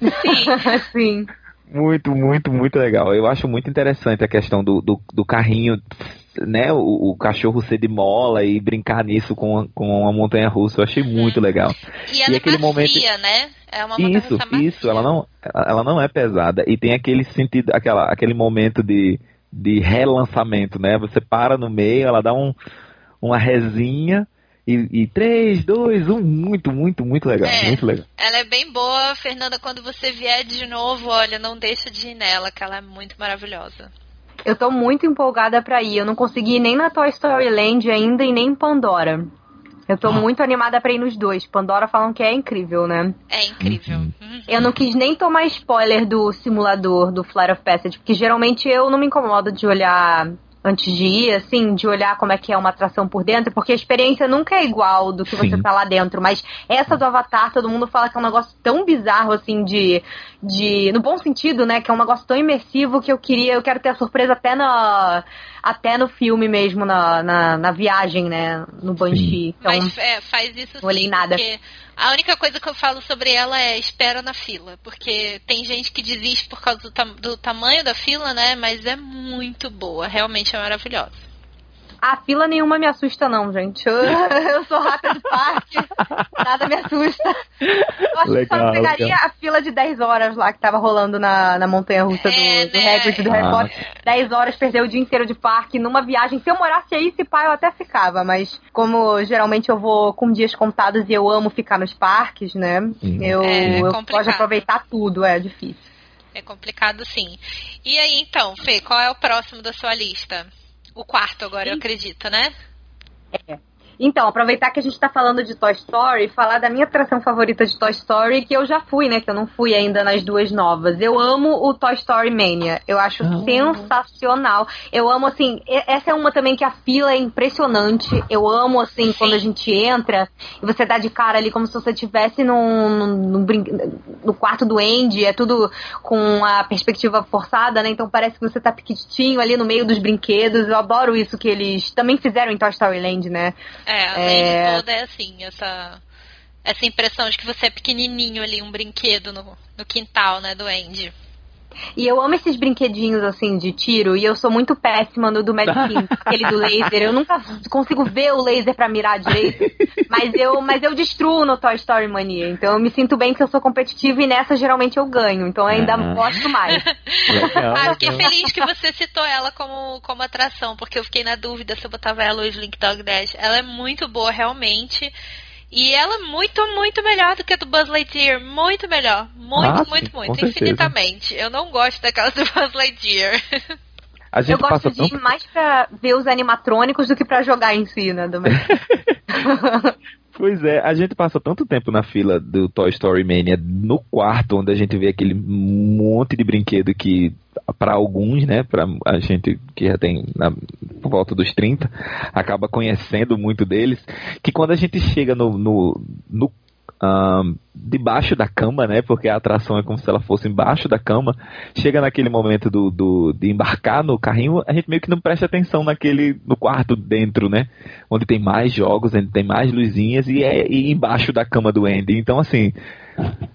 Sim, sim. Muito, muito, muito legal. Eu acho muito interessante a questão do, do, do carrinho, né? O, o, cachorro ser de mola e brincar nisso com, com a montanha russa. Eu achei uhum. muito legal. E ela e é aquele macia, momento... né? É uma montanha isso, isso. Ela não, ela não é pesada e tem aquele sentido, aquela, aquele momento de, de relançamento, né? Você para no meio, ela dá um, uma resinha e, e 3, 2, 1, muito, muito, muito legal. É, muito legal. Ela é bem boa, Fernanda. Quando você vier de novo, olha, não deixa de ir nela, que ela é muito maravilhosa. Eu tô muito empolgada pra ir. Eu não consegui ir nem na Toy Story Land ainda e nem em Pandora. Eu tô ah. muito animada pra ir nos dois. Pandora falam que é incrível, né? É incrível. Uhum. uhum. Eu não quis nem tomar spoiler do simulador do Flight of Passage, porque geralmente eu não me incomodo de olhar antes de ir, assim, de olhar como é que é uma atração por dentro, porque a experiência nunca é igual do que Sim. você tá lá dentro, mas essa do Avatar, todo mundo fala que é um negócio tão bizarro, assim, de, de no bom sentido, né, que é um negócio tão imersivo que eu queria, eu quero ter a surpresa até na até no filme mesmo, na, na, na viagem, né, no Banshee. Então, mas é, faz isso não olhei nada. Porque a única coisa que eu falo sobre ela é espera na fila, porque tem gente que desiste por causa do, tam do tamanho da fila, né? Mas é muito boa, realmente é maravilhosa. A fila nenhuma me assusta, não, gente. Eu, eu sou rata de parque, nada me assusta. Eu acho legal, que só pegaria legal. a fila de 10 horas lá que tava rolando na, na montanha russa do, é, do né? Hagrid do Harry ah. Potter. 10 horas, perdeu o dia inteiro de parque numa viagem. Se eu morasse aí, se pá, eu até ficava, mas como geralmente eu vou com dias contados e eu amo ficar nos parques, né? Eu, é, eu posso aproveitar tudo, é difícil. É complicado sim. E aí, então, Fê, qual é o próximo da sua lista? O quarto agora, Sim. eu acredito, né? É. Então, aproveitar que a gente está falando de Toy Story, falar da minha atração favorita de Toy Story, que eu já fui, né? Que eu não fui ainda nas duas novas. Eu amo o Toy Story Mania. Eu acho ah. sensacional. Eu amo, assim, essa é uma também que a fila é impressionante. Eu amo, assim, Sim. quando a gente entra e você dá de cara ali como se você estivesse no no quarto do Andy. É tudo com a perspectiva forçada, né? Então parece que você tá pequitinho ali no meio dos brinquedos. Eu adoro isso que eles também fizeram em Toy Story Land, né? É, a é... toda é assim, essa, essa impressão de que você é pequenininho ali, um brinquedo no, no quintal, né, do Andy. E eu amo esses brinquedinhos assim de tiro e eu sou muito péssima no do Mad King, aquele do laser. Eu nunca consigo ver o laser para mirar direito, mas eu, mas eu destruo no Toy Story Mania. Então eu me sinto bem que eu sou competitiva e nessa geralmente eu ganho. Então eu ainda uhum. gosto mais. Legal, ah, fiquei feliz que você citou ela como, como atração, porque eu fiquei na dúvida se eu botava ela hoje Link Dog Dash. Ela é muito boa realmente. E ela é muito, muito melhor do que a do Buzz Lightyear. Muito melhor. Muito, ah, muito, sim, muito. Infinitamente. Eu não gosto daquela do Buzz Lightyear. eu gosto de ir mais pra ver os animatrônicos do que pra jogar em si, né? Do Pois é, a gente passa tanto tempo na fila do Toy Story Mania no quarto, onde a gente vê aquele monte de brinquedo que, para alguns, né, para a gente que já tem na, por volta dos 30, acaba conhecendo muito deles, que quando a gente chega no, no, no um, debaixo da cama, né? Porque a atração é como se ela fosse embaixo da cama. Chega naquele momento do, do, de embarcar no carrinho, a gente meio que não presta atenção naquele no quarto dentro, né? Onde tem mais jogos, onde tem mais luzinhas e é e embaixo da cama do Andy. Então assim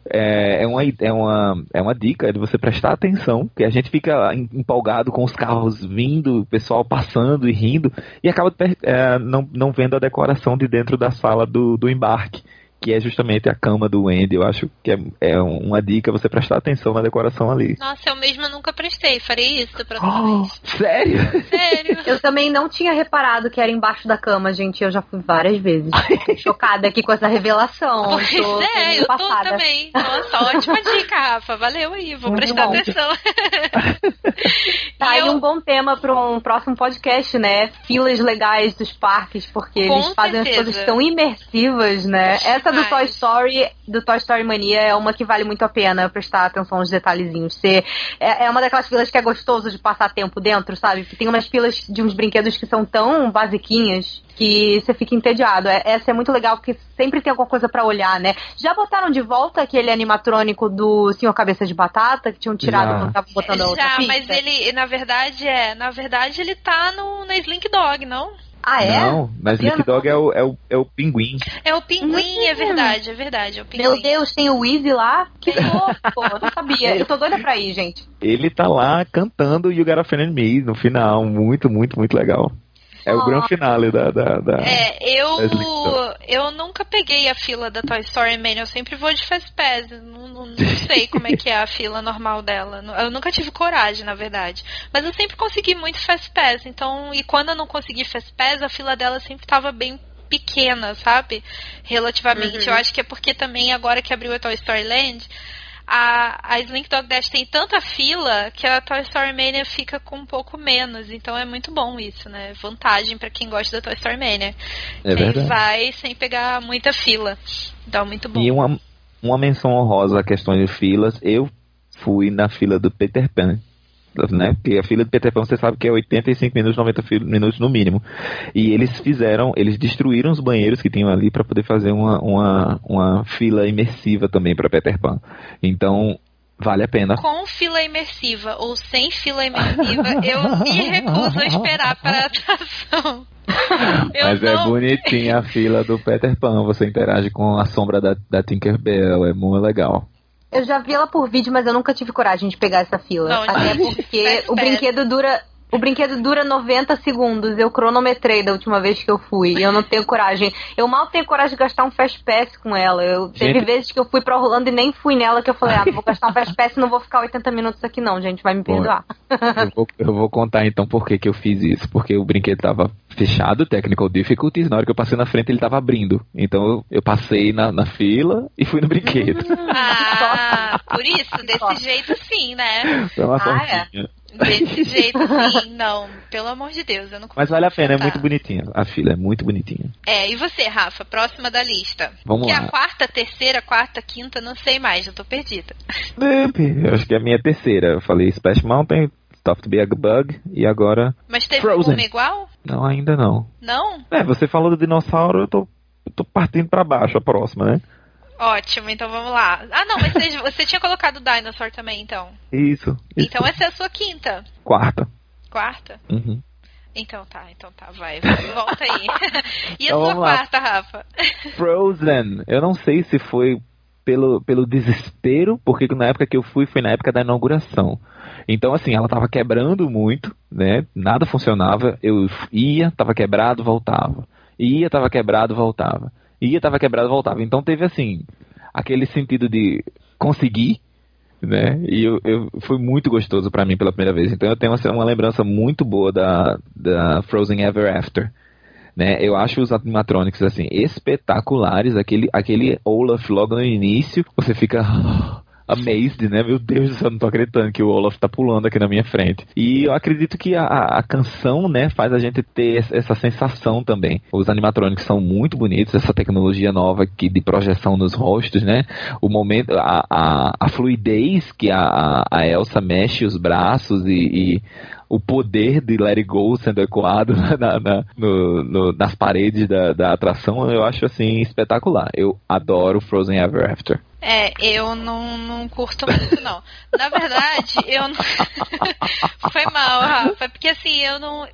é, é, uma, é, uma, é uma dica de você prestar atenção, que a gente fica empolgado com os carros vindo, o pessoal passando e rindo, e acaba é, não, não vendo a decoração de dentro da sala do, do embarque que é justamente a cama do Andy. Eu acho que é, é uma dica você prestar atenção na decoração ali. Nossa, eu mesma nunca prestei. Farei isso próxima oh, vez. Sério? Sério. Eu também não tinha reparado que era embaixo da cama, gente. Eu já fui várias vezes. Chocada aqui com essa revelação. Pois tô, é, eu tô também. Nossa, ótima dica, Rafa. Valeu aí, vou Muito prestar bom. atenção. tá aí eu... um bom tema para um próximo podcast, né? Filas legais dos parques, porque com eles fazem certeza. as coisas tão imersivas, né? Essa do Toy Story, do Toy Story Mania é uma que vale muito a pena prestar atenção aos detalhezinhos. Você, é, é uma daquelas filas que é gostoso de passar tempo dentro, sabe? Tem umas filas de uns brinquedos que são tão basiquinhas que você fica entediado. É, essa é muito legal porque sempre tem alguma coisa para olhar, né? Já botaram de volta aquele animatrônico do Senhor Cabeça de Batata que tinham tirado Já. quando tava botando a outra Já, pista? mas ele, na verdade, é, na verdade ele tá no, na Slink Dog, não? Ah, é? Não, mas Slick Dog é o, é, o, é o pinguim. É o pinguim, é verdade, é verdade. É o pinguim. Meu Deus, tem o Weezy lá? Que louco, não sabia. Eu tô doida pra ir, gente. Ele tá lá cantando You Got a Friend in Me no final. Muito, muito, muito legal. É o grande finale da, da, da É, eu eu nunca peguei a fila da Toy Story Mania, eu sempre vou de Fast Pass, não, não, não sei como é que é a fila normal dela. Eu nunca tive coragem, na verdade. Mas eu sempre consegui muito Fast Pass, então, e quando eu não consegui Fast Pass, a fila dela sempre estava bem pequena, sabe? Relativamente. Uhum. Eu acho que é porque também agora que abriu a Toy Story Land, a, a Slink Dog Dash tem tanta fila que a Toy Story Mania fica com um pouco menos. Então é muito bom isso, né? Vantagem para quem gosta da Toy Story Mania. É quem verdade. vai sem pegar muita fila. Então muito bom. E uma, uma menção honrosa à questão de filas, eu fui na fila do Peter Pan né? Porque a fila de Peter Pan você sabe que é 85 minutos, 90 minutos no mínimo. E eles fizeram, eles destruíram os banheiros que tinham ali para poder fazer uma, uma, uma fila imersiva também para Peter Pan. Então, vale a pena. Com fila imersiva ou sem fila imersiva, eu me recuso a esperar para a atração. Eu Mas é não... é bonitinha a fila do Peter Pan, você interage com a sombra da, da Tinkerbell, é muito legal. Eu já vi ela por vídeo, mas eu nunca tive coragem de pegar essa fila. Não, Até porque o brinquedo dura o brinquedo dura 90 segundos. Eu cronometrei da última vez que eu fui. E eu não tenho coragem. Eu mal tenho coragem de gastar um Fast Pass com ela. Eu, gente... Teve vezes que eu fui pra Orlando e nem fui nela que eu falei, ah, não vou gastar um Fast Pass e não vou ficar 80 minutos aqui não, gente. Vai me perdoar. eu, vou, eu vou contar então por que, que eu fiz isso. Porque o brinquedo tava fechado, Technical Difficulties. Na hora que eu passei na frente, ele tava abrindo. Então eu, eu passei na, na fila e fui no brinquedo. Ah, por isso, desse jeito sim, né? Foi uma ah, é. Desse jeito, sim, não. Pelo amor de Deus, eu não Mas vale a pena, é muito bonitinha. A fila é muito bonitinha. É, e você, Rafa? Próxima da lista. Vamos que lá. é a quarta, terceira, quarta, quinta, não sei mais, já tô perdida. Eu acho que é a minha terceira. Eu falei Splash Mountain, Tough to be a Bug e agora. Mas teve Frozen. uma igual? Não, ainda não. Não? É, você falou do dinossauro, eu tô, eu tô partindo pra baixo a próxima, né? Ótimo, então vamos lá. Ah, não, mas você, você tinha colocado Dinosaur também, então. Isso, isso. Então essa é a sua quinta. Quarta. Quarta? Uhum. Então tá, então tá, vai, vai volta aí. e então, a sua quarta, Rafa? Frozen. Eu não sei se foi pelo, pelo desespero, porque na época que eu fui foi na época da inauguração. Então, assim, ela tava quebrando muito, né? Nada funcionava. Eu ia, tava quebrado, voltava. Ia, tava quebrado, voltava ia, tava quebrado, voltava. Então teve assim, aquele sentido de conseguir, né? E eu, eu foi muito gostoso para mim pela primeira vez. Então eu tenho assim, uma lembrança muito boa da, da Frozen Ever After. Né? Eu acho os animatronics assim espetaculares, aquele aquele Olaf logo no início, você fica amazed, né? Meu Deus do céu, não tô acreditando que o Olaf tá pulando aqui na minha frente. E eu acredito que a, a canção, né, faz a gente ter essa sensação também. Os animatrônicos são muito bonitos, essa tecnologia nova que de projeção nos rostos, né? O momento, a, a, a fluidez que a, a Elsa mexe os braços e, e o poder de Let It Go sendo ecoado na, na, no, no, nas paredes da, da atração, eu acho assim espetacular. Eu adoro Frozen Ever After. É, eu não, não curto muito, não. Na verdade, eu não. Foi mal, Rafa, porque assim, eu não.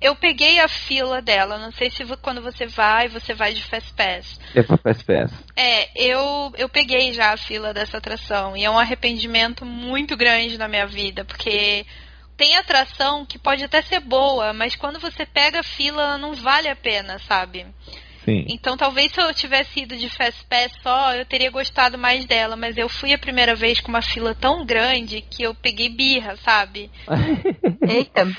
Eu peguei a fila dela, não sei se quando você vai, você vai de Fast Pass. É pra Fast Pass. É, eu, eu peguei já a fila dessa atração e é um arrependimento muito grande na minha vida, porque tem atração que pode até ser boa, mas quando você pega a fila não vale a pena, sabe? Sim. Então talvez se eu tivesse ido de Fast Pass só, eu teria gostado mais dela, mas eu fui a primeira vez com uma fila tão grande que eu peguei birra, sabe? Eita.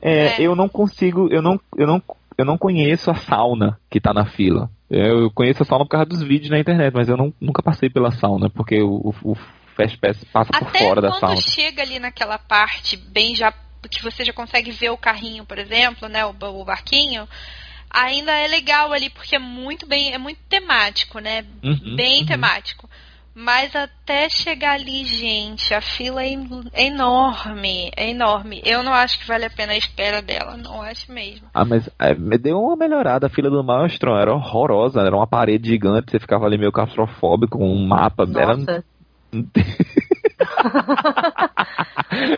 É, É. eu não consigo, eu não, eu não, eu não conheço a sauna que tá na fila. Eu conheço a sauna por causa dos vídeos na internet, mas eu não, nunca passei pela sauna, porque o, o, Fast Pass passa por Até fora da quando sauna. chega ali naquela parte bem já que você já consegue ver o carrinho, por exemplo, né, o, o barquinho, ainda é legal ali porque é muito bem, é muito temático, né? Uhum, bem uhum. temático. Mas até chegar ali, gente, a fila é, en- é enorme, é enorme. Eu não acho que vale a pena a espera dela, não acho mesmo. Ah, mas é, me deu uma melhorada. A fila do Maelstrom era horrorosa. Era uma parede gigante. Você ficava ali meio claustrofóbico com um mapa. Nossa.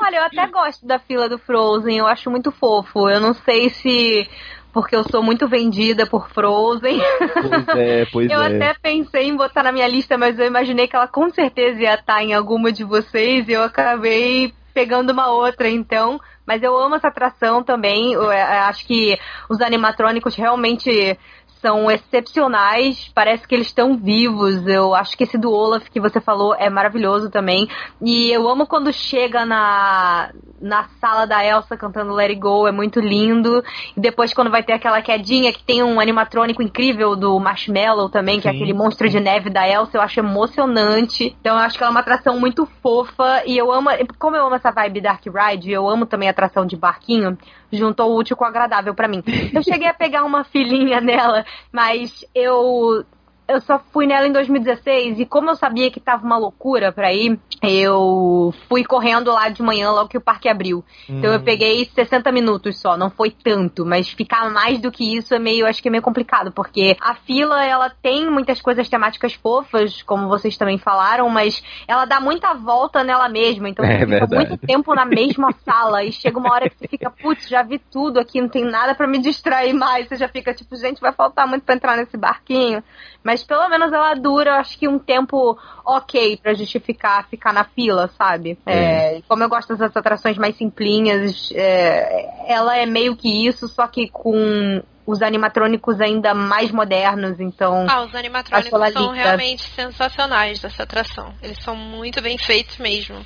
Olha, eu até gosto da fila do Frozen, eu acho muito fofo. Eu não sei se porque eu sou muito vendida por Frozen. Pois é, pois eu é. até pensei em botar na minha lista, mas eu imaginei que ela com certeza ia estar em alguma de vocês e eu acabei pegando uma outra, então. Mas eu amo essa atração também. Eu, é, acho que os animatrônicos realmente são excepcionais, parece que eles estão vivos. Eu acho que esse do Olaf que você falou é maravilhoso também. E eu amo quando chega na, na sala da Elsa cantando Let It Go, é muito lindo. E depois quando vai ter aquela quedinha que tem um animatrônico incrível do Marshmallow também, que é Sim. aquele monstro de neve da Elsa, eu acho emocionante. Então eu acho que ela é uma atração muito fofa e eu amo, como eu amo essa vibe Dark Ride, eu amo também a atração de barquinho, juntou o útil com o agradável pra mim. Eu cheguei a pegar uma filinha nela, mas eu eu só fui nela em 2016 e como eu sabia que tava uma loucura pra ir, eu fui correndo lá de manhã logo que o parque abriu. Então eu Hum. peguei 60 minutos só, não foi tanto, mas ficar mais do que isso é meio, acho que é meio complicado, porque a fila ela tem muitas coisas temáticas fofas, como vocês também falaram, mas ela dá muita volta nela mesma, então É você fica verdade. muito tempo na mesma sala e chega uma hora que você fica, putz, já vi tudo aqui, não tem nada pra me distrair mais, você já fica tipo, gente, vai faltar muito pra entrar nesse barquinho. Mas pelo menos ela dura, acho que um tempo ok pra justificar ficar na fila, sabe? É, e como eu gosto dessas atrações mais simplinhas, é, ela é meio que isso, só que com os animatrônicos ainda mais modernos, então. Ah, os animatrônicos são realmente sensacionais dessa atração. Eles são muito bem feitos mesmo.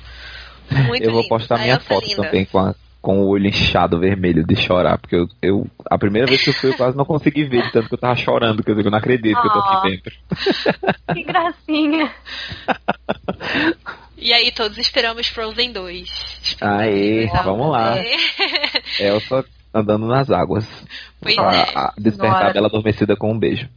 Muito eu vou postar minha é foto linda. também com, a- com o olho inchado vermelho de chorar, porque eu, eu- a primeira vez que eu fui eu quase não consegui ver, de tanto que eu tava chorando, que eu digo, eu não acredito que eu tô Ah. aqui dentro. Que gracinha! E aí, todos esperamos Frozen 2. Aê, vamos lá. é. Elsa andando nas águas. Pois A- é. a- despertar Senhora. Bela adormecida com um beijo.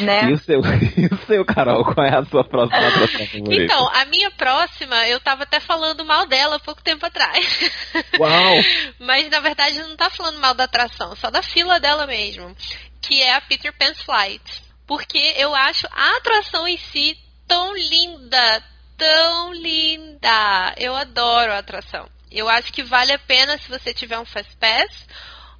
Né? E o seu, e o seu, Carol, qual é a sua próxima atração favorita? Então, a minha próxima, eu tava até falando mal dela há pouco tempo atrás. Uau! Mas na verdade não tá falando mal da atração, só da fila dela mesmo. Que é a Peter Pan's Flight. Porque eu acho a atração em si tão linda, tão linda. Eu adoro a atração. Eu acho que vale a pena se você tiver um Fast Pass.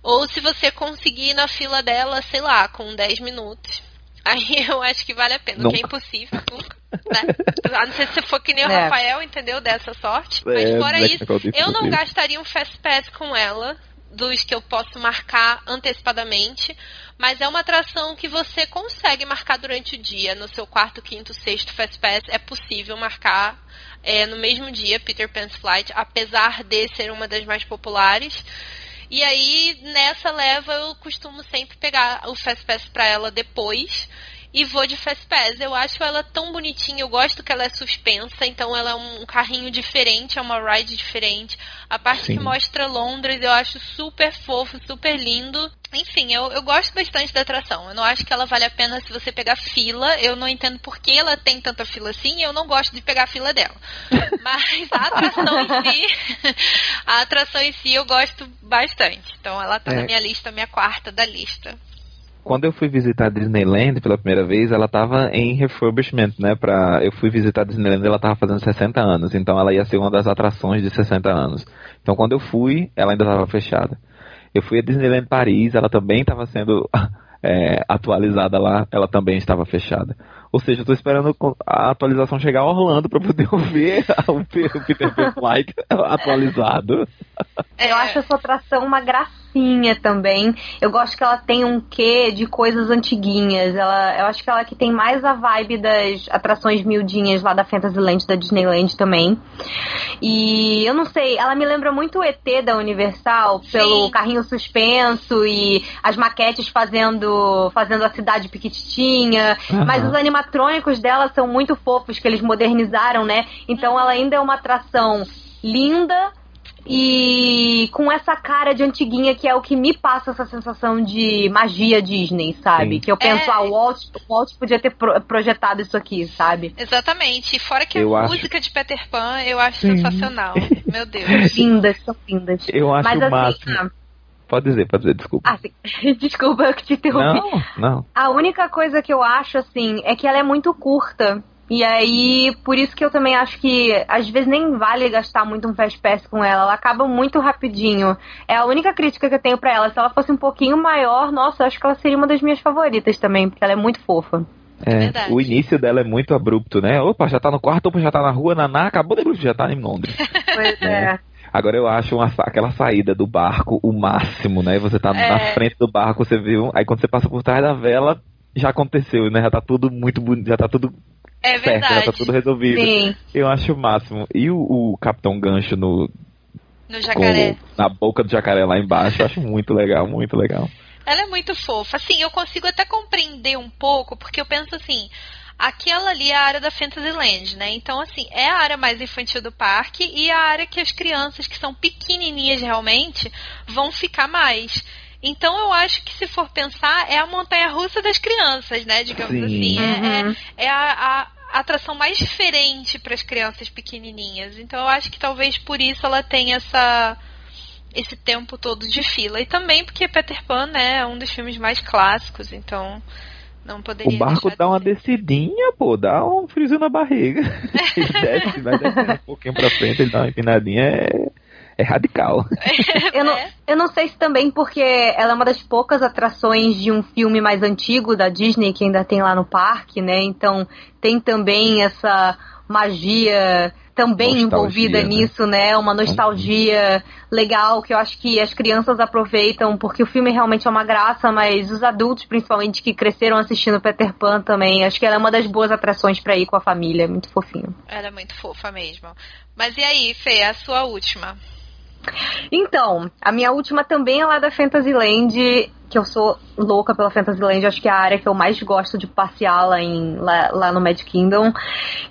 Ou se você conseguir ir na fila dela, sei lá, com 10 minutos. Aí eu acho que vale a pena, o que é Nunca. impossível, nunca. Né? A não ser se você for que nem o É. Rafael, entendeu? Dessa sorte. Mas É, fora isso, eu não gastaria um Fast Pass com ela, dos que eu posso marcar antecipadamente. Mas é uma atração que você consegue marcar durante o dia. No seu quarto, quinto, sexto Fast Pass é possível marcar é, no mesmo dia Peter Pan's Flight, apesar de ser uma das mais populares. E aí, nessa leva, eu costumo sempre pegar o Fast Pass pra ela depois e vou de Fast Pass. Eu acho ela tão bonitinha, eu gosto que ela é suspensa, então ela é um carrinho diferente, é uma ride diferente. A parte Sim. que mostra Londres eu acho super fofo, super lindo. Enfim, eu, eu gosto bastante da atração. Eu não acho que ela vale a pena se você pegar fila. Eu não entendo por que ela tem tanta fila assim e eu não gosto de pegar a fila dela. Mas a atração em si, a atração em si eu gosto bastante. Então ela tá É. na minha lista, minha quarta da lista. Quando eu fui visitar a Disneyland pela primeira vez, ela tava em refurbishment, né? Pra... Eu fui visitar a Disneyland ela tava fazendo 60 anos, então ela ia ser uma das atrações de 60 anos. Então quando eu fui, ela ainda estava fechada. Eu fui a Disneyland Paris, ela também estava sendo é, atualizada lá, ela também estava fechada. Ou seja, eu tô esperando a atualização chegar a Orlando para poder ver o Peter Pan Flight atualizado. Eu acho essa atração uma gracinha. Também. Eu gosto que ela tem um quê de coisas antiguinhas. Ela, eu acho que ela que tem mais a vibe das atrações miudinhas lá da Fantasyland, da Disneyland também. E eu não sei, ela me lembra muito o ET da Universal, Sim. pelo carrinho suspenso e as maquetes fazendo, fazendo a cidade piquititinha. Uhum. Mas os animatrônicos dela são muito fofos, que eles modernizaram, né? Então ela ainda é uma atração linda, e com essa cara de antiguinha que é o que me passa essa sensação de magia Disney, sabe? Sim. Que eu penso, é... ah, o Walt, o Walt podia ter pro projetado isso aqui, sabe? Exatamente. Fora que eu a acho... música de Peter Pan eu acho Sim. sensacional. Meu Deus. Lindas, são lindas. Eu acho Mas, assim, máximo. Ah, Pode dizer, pode dizer, desculpa. Ah, desculpa, eu que te interrompi. Não, não. A única coisa que eu acho, assim, é que ela é muito curta. E aí, por isso que eu também acho que às vezes nem vale gastar muito um Fast Pass com ela. Ela acaba muito rapidinho. É a única crítica que eu tenho para ela. Se ela fosse um pouquinho maior, nossa, eu acho que ela seria uma das minhas favoritas também, porque ela é muito fofa. É, é o início dela é muito abrupto, né? Opa, já tá no quarto, opa, já tá na rua, Naná, acabou de já tá em Londres. Pois é. é. Agora eu acho uma, aquela saída do barco o máximo, né? Você tá é. na frente do barco, você viu, aí quando você passa por trás da vela, já aconteceu, né? Já tá tudo muito bonito, já tá tudo é verdade. certo, já tá tudo resolvido. Sim. Eu acho o máximo. E o, o Capitão Gancho no. No jacaré. Com, na boca do jacaré lá embaixo, eu acho muito legal, muito legal. Ela é muito fofa. Assim, eu consigo até compreender um pouco, porque eu penso assim, aquela ali é a área da Fantasyland, né? Então, assim, é a área mais infantil do parque e a área que as crianças que são pequenininhas realmente vão ficar mais. Então eu acho que se for pensar, é a montanha russa das crianças, né? Digamos Sim. assim. É, uhum. é, é a, a, atração mais diferente para as crianças pequenininhas. Então eu acho que talvez por isso ela tenha essa esse tempo todo de fila. E também porque Peter Pan né, é um dos filmes mais clássicos, então não poderia. O barco dá uma descidinha, pô, dá um friozinho na barriga. ele desce, vai descendo um pouquinho pra frente, ele dá uma empinadinha. É é radical. eu, não, eu não sei se também porque ela é uma das poucas atrações de um filme mais antigo da Disney que ainda tem lá no parque, né? Então tem também essa magia também nostalgia, envolvida né? nisso, né? Uma nostalgia legal que eu acho que as crianças aproveitam, porque o filme realmente é uma graça, mas os adultos, principalmente, que cresceram assistindo Peter Pan também, acho que ela é uma das boas atrações para ir com a família, muito fofinho. Ela é muito fofa mesmo. Mas e aí, Fê, a sua última? Então, a minha última também é lá da Fantasyland, que eu sou louca pela Fantasyland, acho que é a área que eu mais gosto de passear lá, em, lá, lá no Magic Kingdom,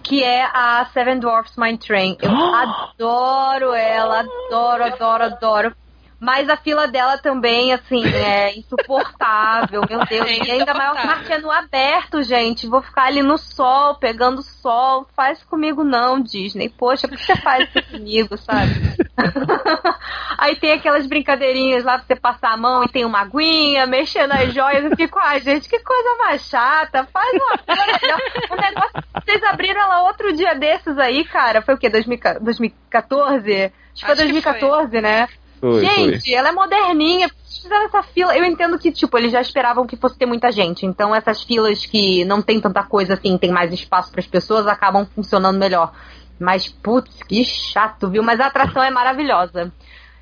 que é a Seven Dwarfs Mine Train. Eu adoro ela, adoro, adoro, adoro. Mas a fila dela também, assim, é insuportável, meu Deus. É e ainda maior parte é no aberto, gente. Vou ficar ali no sol, pegando sol. Faz comigo não, Disney. Poxa, por que você faz isso comigo, sabe? Aí tem aquelas brincadeirinhas lá pra você passar a mão e tem uma aguinha, mexendo as joias. Eu fico, ai, gente, que coisa mais chata. Faz uma melhor. O negócio. Vocês abriram ela outro dia desses aí, cara. Foi o quê? 2014? Acho que foi 2014, foi. né? Foi, gente, foi. ela é moderninha. Fizeram essa fila. Eu entendo que, tipo, eles já esperavam que fosse ter muita gente. Então, essas filas que não tem tanta coisa assim, tem mais espaço para as pessoas, acabam funcionando melhor. Mas, putz, que chato, viu? Mas a atração é maravilhosa.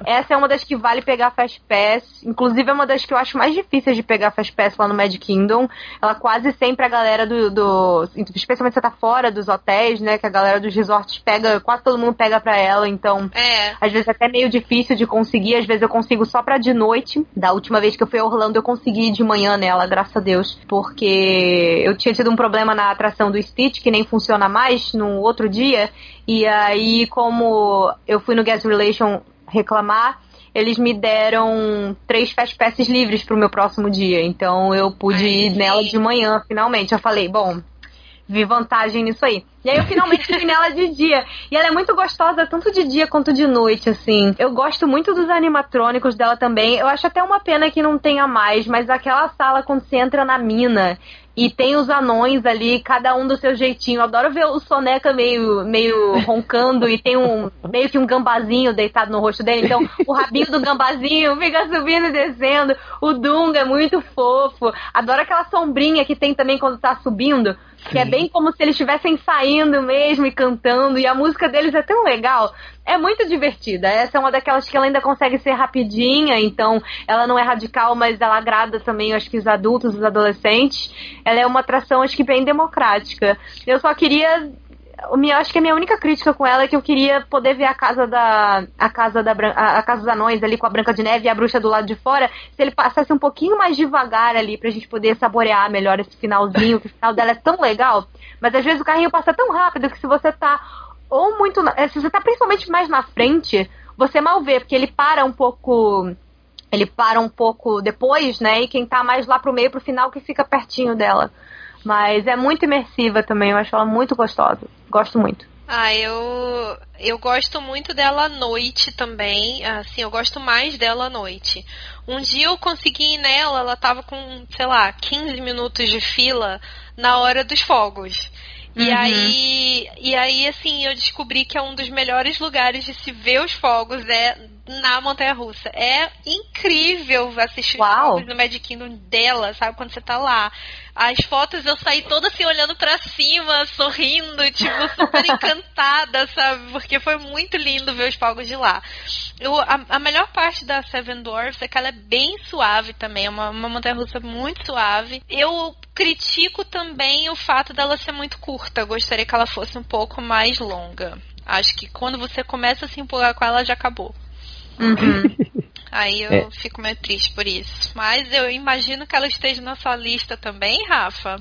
Essa é uma das que vale pegar Fast Pass. Inclusive, é uma das que eu acho mais difíceis de pegar Fast Pass lá no Magic Kingdom. Ela quase sempre a galera do, do. Especialmente se você tá fora dos hotéis, né? Que a galera dos resorts pega. Quase todo mundo pega pra ela. Então, é. às vezes é até meio difícil de conseguir. Às vezes eu consigo só pra de noite. Da última vez que eu fui a Orlando, eu consegui de manhã nela, graças a Deus. Porque eu tinha tido um problema na atração do Stitch, que nem funciona mais no outro dia. E aí, como eu fui no Guest Relation reclamar, eles me deram três fast passes livres pro meu próximo dia. Então eu pude Ai, ir nela de manhã, finalmente. Eu falei, bom, vi vantagem nisso aí. E aí eu finalmente fui nela de dia. E ela é muito gostosa, tanto de dia quanto de noite, assim. Eu gosto muito dos animatrônicos dela também. Eu acho até uma pena que não tenha mais, mas aquela sala quando você entra na mina e tem os anões ali, cada um do seu jeitinho. Eu adoro ver o Soneca meio, meio roncando e tem um meio que um gambazinho deitado no rosto dele. Então, o rabinho do gambazinho fica subindo e descendo. O Dunga é muito fofo. Adoro aquela sombrinha que tem também quando tá subindo que é bem como se eles estivessem saindo mesmo e cantando, e a música deles é tão legal. É muito divertida. Essa é uma daquelas que ela ainda consegue ser rapidinha, então ela não é radical, mas ela agrada também, acho que os adultos, os adolescentes. Ela é uma atração, acho que bem democrática. Eu só queria minha, acho que a minha única crítica com ela é que eu queria poder ver a casa da a casa da a, a casa dos anões ali com a Branca de Neve e a bruxa do lado de fora, se ele passasse um pouquinho mais devagar ali pra gente poder saborear melhor esse finalzinho, que o final dela é tão legal, mas às vezes o carrinho passa tão rápido que se você tá ou muito, se você tá principalmente mais na frente, você mal vê, porque ele para um pouco ele para um pouco depois, né? E quem tá mais lá pro meio pro final que fica pertinho dela. Mas é muito imersiva também, eu acho ela muito gostosa. Gosto muito. Ah, eu eu gosto muito dela à noite também. Assim, eu gosto mais dela à noite. Um dia eu consegui ir nela, ela tava com, sei lá, 15 minutos de fila na hora dos fogos. E uhum. aí, e aí, assim, eu descobri que é um dos melhores lugares de se ver os fogos é na Montanha Russa. É incrível assistir Uau. os fogos no Magic Kingdom dela, sabe? Quando você tá lá. As fotos eu saí toda assim olhando para cima, sorrindo, tipo, super encantada, sabe? Porque foi muito lindo ver os fogos de lá. Eu, a, a, melhor parte da Seven Dwarfs é que ela é bem suave também, é uma, uma montanha russa muito suave. Eu critico também o fato dela ser muito curta. Eu gostaria que ela fosse um pouco mais longa. Acho que quando você começa a se empolgar com ela, já acabou. Uhum. Aí eu é. fico meio triste por isso. Mas eu imagino que ela esteja na sua lista também, Rafa.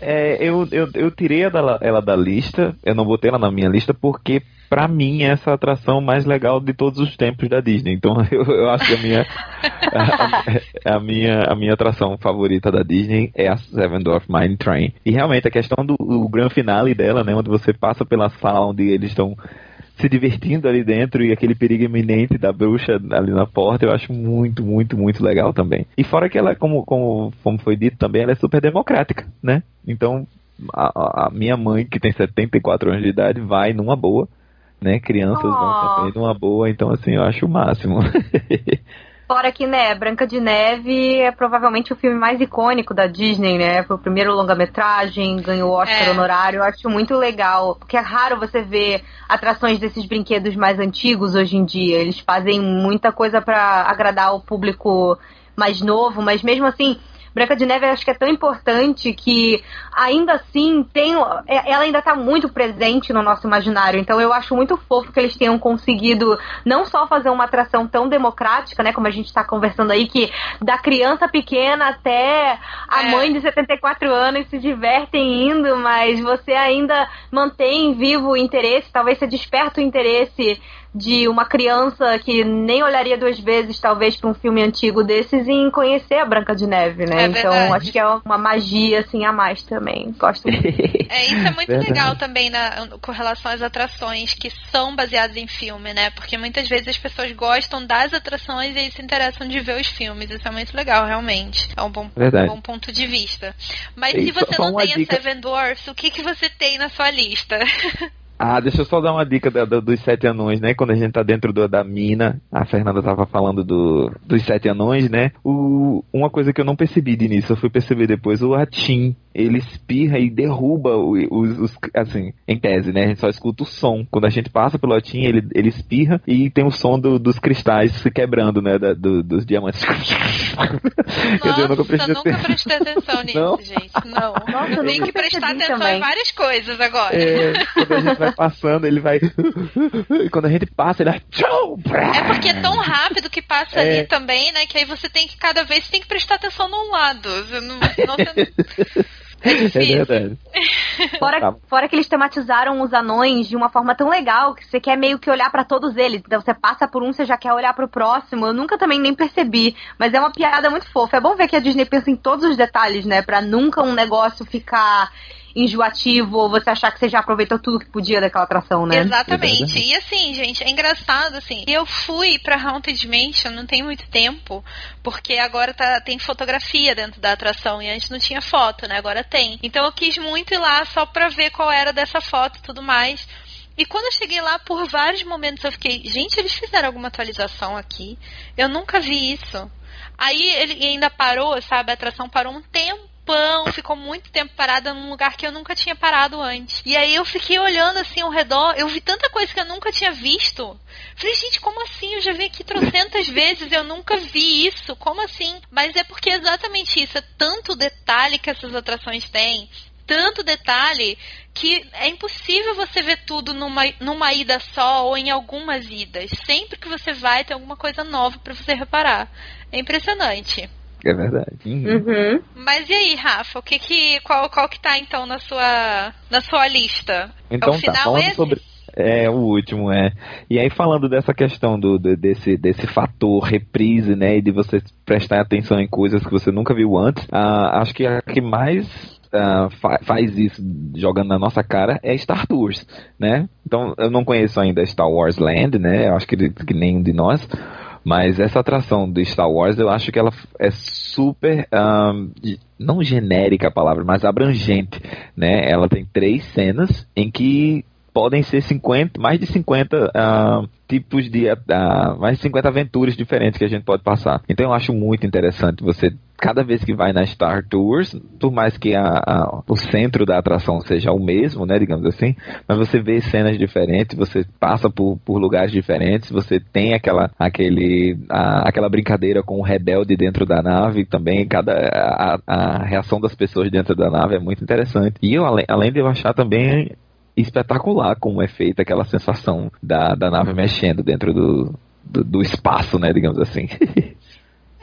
É, eu, eu, eu tirei ela, ela da lista, eu não botei ela na minha lista porque para mim é essa atração mais legal de todos os tempos da Disney. Então eu, eu acho que a minha a, a, minha a minha atração favorita da Disney é a Seven Dwarf Mine Train. E realmente a questão do o grande finale dela, né, onde você passa pela sala onde eles estão se divertindo ali dentro e aquele perigo iminente da bruxa ali na porta, eu acho muito, muito, muito legal também. E fora que ela, como, como, como foi dito também, ela é super democrática, né? Então, a, a minha mãe, que tem 74 anos de idade, vai numa boa, né? Crianças oh. vão também numa boa, então assim, eu acho o máximo. Fora que, né, Branca de Neve é provavelmente o filme mais icônico da Disney, né? Foi o primeiro longa-metragem, ganhou o Oscar é. honorário. Eu acho muito legal, porque é raro você ver atrações desses brinquedos mais antigos hoje em dia. Eles fazem muita coisa para agradar o público mais novo, mas mesmo assim, Branca de Neve acho que é tão importante que ainda assim tem, é, ela ainda está muito presente no nosso imaginário. Então eu acho muito fofo que eles tenham conseguido não só fazer uma atração tão democrática, né, como a gente está conversando aí, que da criança pequena até a é. mãe de 74 anos se divertem indo, mas você ainda mantém vivo o interesse, talvez você desperta o interesse de uma criança que nem olharia duas vezes, talvez, para um filme antigo desses em conhecer a Branca de Neve, né? É então acho que é uma magia assim a mais também. Gosto muito. É, isso é muito verdade. legal também na, com relação às atrações que são baseadas em filme, né? Porque muitas vezes as pessoas gostam das atrações e se interessam de ver os filmes. Isso é muito legal, realmente. É um bom, um bom ponto de vista. Mas e se você não tem dica... a Seven Dwarfs, o que, que você tem na sua lista? Ah, deixa eu só dar uma dica dos sete anões, né? Quando a gente tá dentro do, da mina, a Fernanda tava falando do, dos sete anões, né? O, uma coisa que eu não percebi de início, eu fui perceber depois, o Atim, ele espirra e derruba os, os, assim, em tese, né? A gente só escuta o som. Quando a gente passa pelo Atim, ele, ele espirra e tem o som do, dos cristais se quebrando, né? Da, do, dos diamantes. Nossa, dizer, eu nunca prestei, nunca prestei atenção nisso, não? gente. Não. Nossa, eu tenho que prestar atenção também. em várias coisas agora. É, quando a gente vai passando, ele vai. e quando a gente passa, ele vai. É porque é tão rápido que passa é... ali também, né? Que aí você tem que, cada vez, você tem que prestar atenção num lado. Você não, você... É, é verdade. Fora, tá. fora que eles tematizaram os anões de uma forma tão legal que você quer meio que olhar para todos eles. Então você passa por um, você já quer olhar para o próximo. Eu nunca também nem percebi, mas é uma piada muito fofa. É bom ver que a Disney pensa em todos os detalhes, né? Para nunca um negócio ficar enjoativo ou você achar que você já aproveitou tudo que podia daquela atração, né? Exatamente. E assim, gente, é engraçado assim. Eu fui para Haunted Mansion não tem muito tempo, porque agora tá, tem fotografia dentro da atração e antes não tinha foto, né? Agora tem. Então eu quis muito ir lá só pra ver qual era dessa foto e tudo mais. E quando eu cheguei lá, por vários momentos eu fiquei, gente, eles fizeram alguma atualização aqui? Eu nunca vi isso. Aí ele ainda parou, sabe? A atração parou um tempo tempão, ficou muito tempo parada num lugar que eu nunca tinha parado antes. E aí eu fiquei olhando assim ao redor, eu vi tanta coisa que eu nunca tinha visto. Falei, gente, como assim? Eu já vim aqui trocentas vezes, eu nunca vi isso. Como assim? Mas é porque é exatamente isso, é tanto detalhe que essas atrações têm tanto detalhe que é impossível você ver tudo numa, numa ida só ou em algumas idas. Sempre que você vai, tem alguma coisa nova para você reparar. É impressionante. É verdade. Uhum. Mas e aí, Rafa, o que que qual qual que tá então na sua na sua lista? Então é o tá, final falando esse? sobre é, o último, é. E aí, falando dessa questão do, do- desse, desse fator reprise, né, e de você prestar atenção em coisas que você nunca viu antes, ah, acho que a que mais ah, fa- faz isso jogando na nossa cara é Star Tours, né? Então, eu não conheço ainda Star Wars Land, né, eu acho que, que nenhum de nós, mas essa atração do Star Wars, eu acho que ela é super, de- não genérica a palavra, mas abrangente, né? Ela tem três cenas em que podem ser 50, mais de 50 ah, tipos de ah, mais de 50 aventuras diferentes que a gente pode passar. Então eu acho muito interessante você cada vez que vai na Star Tours, por mais que a- a- o centro da atração seja o mesmo, né, digamos assim, mas você vê cenas diferentes, você passa por, por lugares diferentes, você tem aquela aquele a- aquela brincadeira com o rebelde dentro da nave também, cada a, a reação das pessoas dentro da nave é muito interessante. E eu além, além de eu achar também espetacular como é feita aquela sensação da, da nave mexendo dentro do, do, do espaço, né, digamos assim.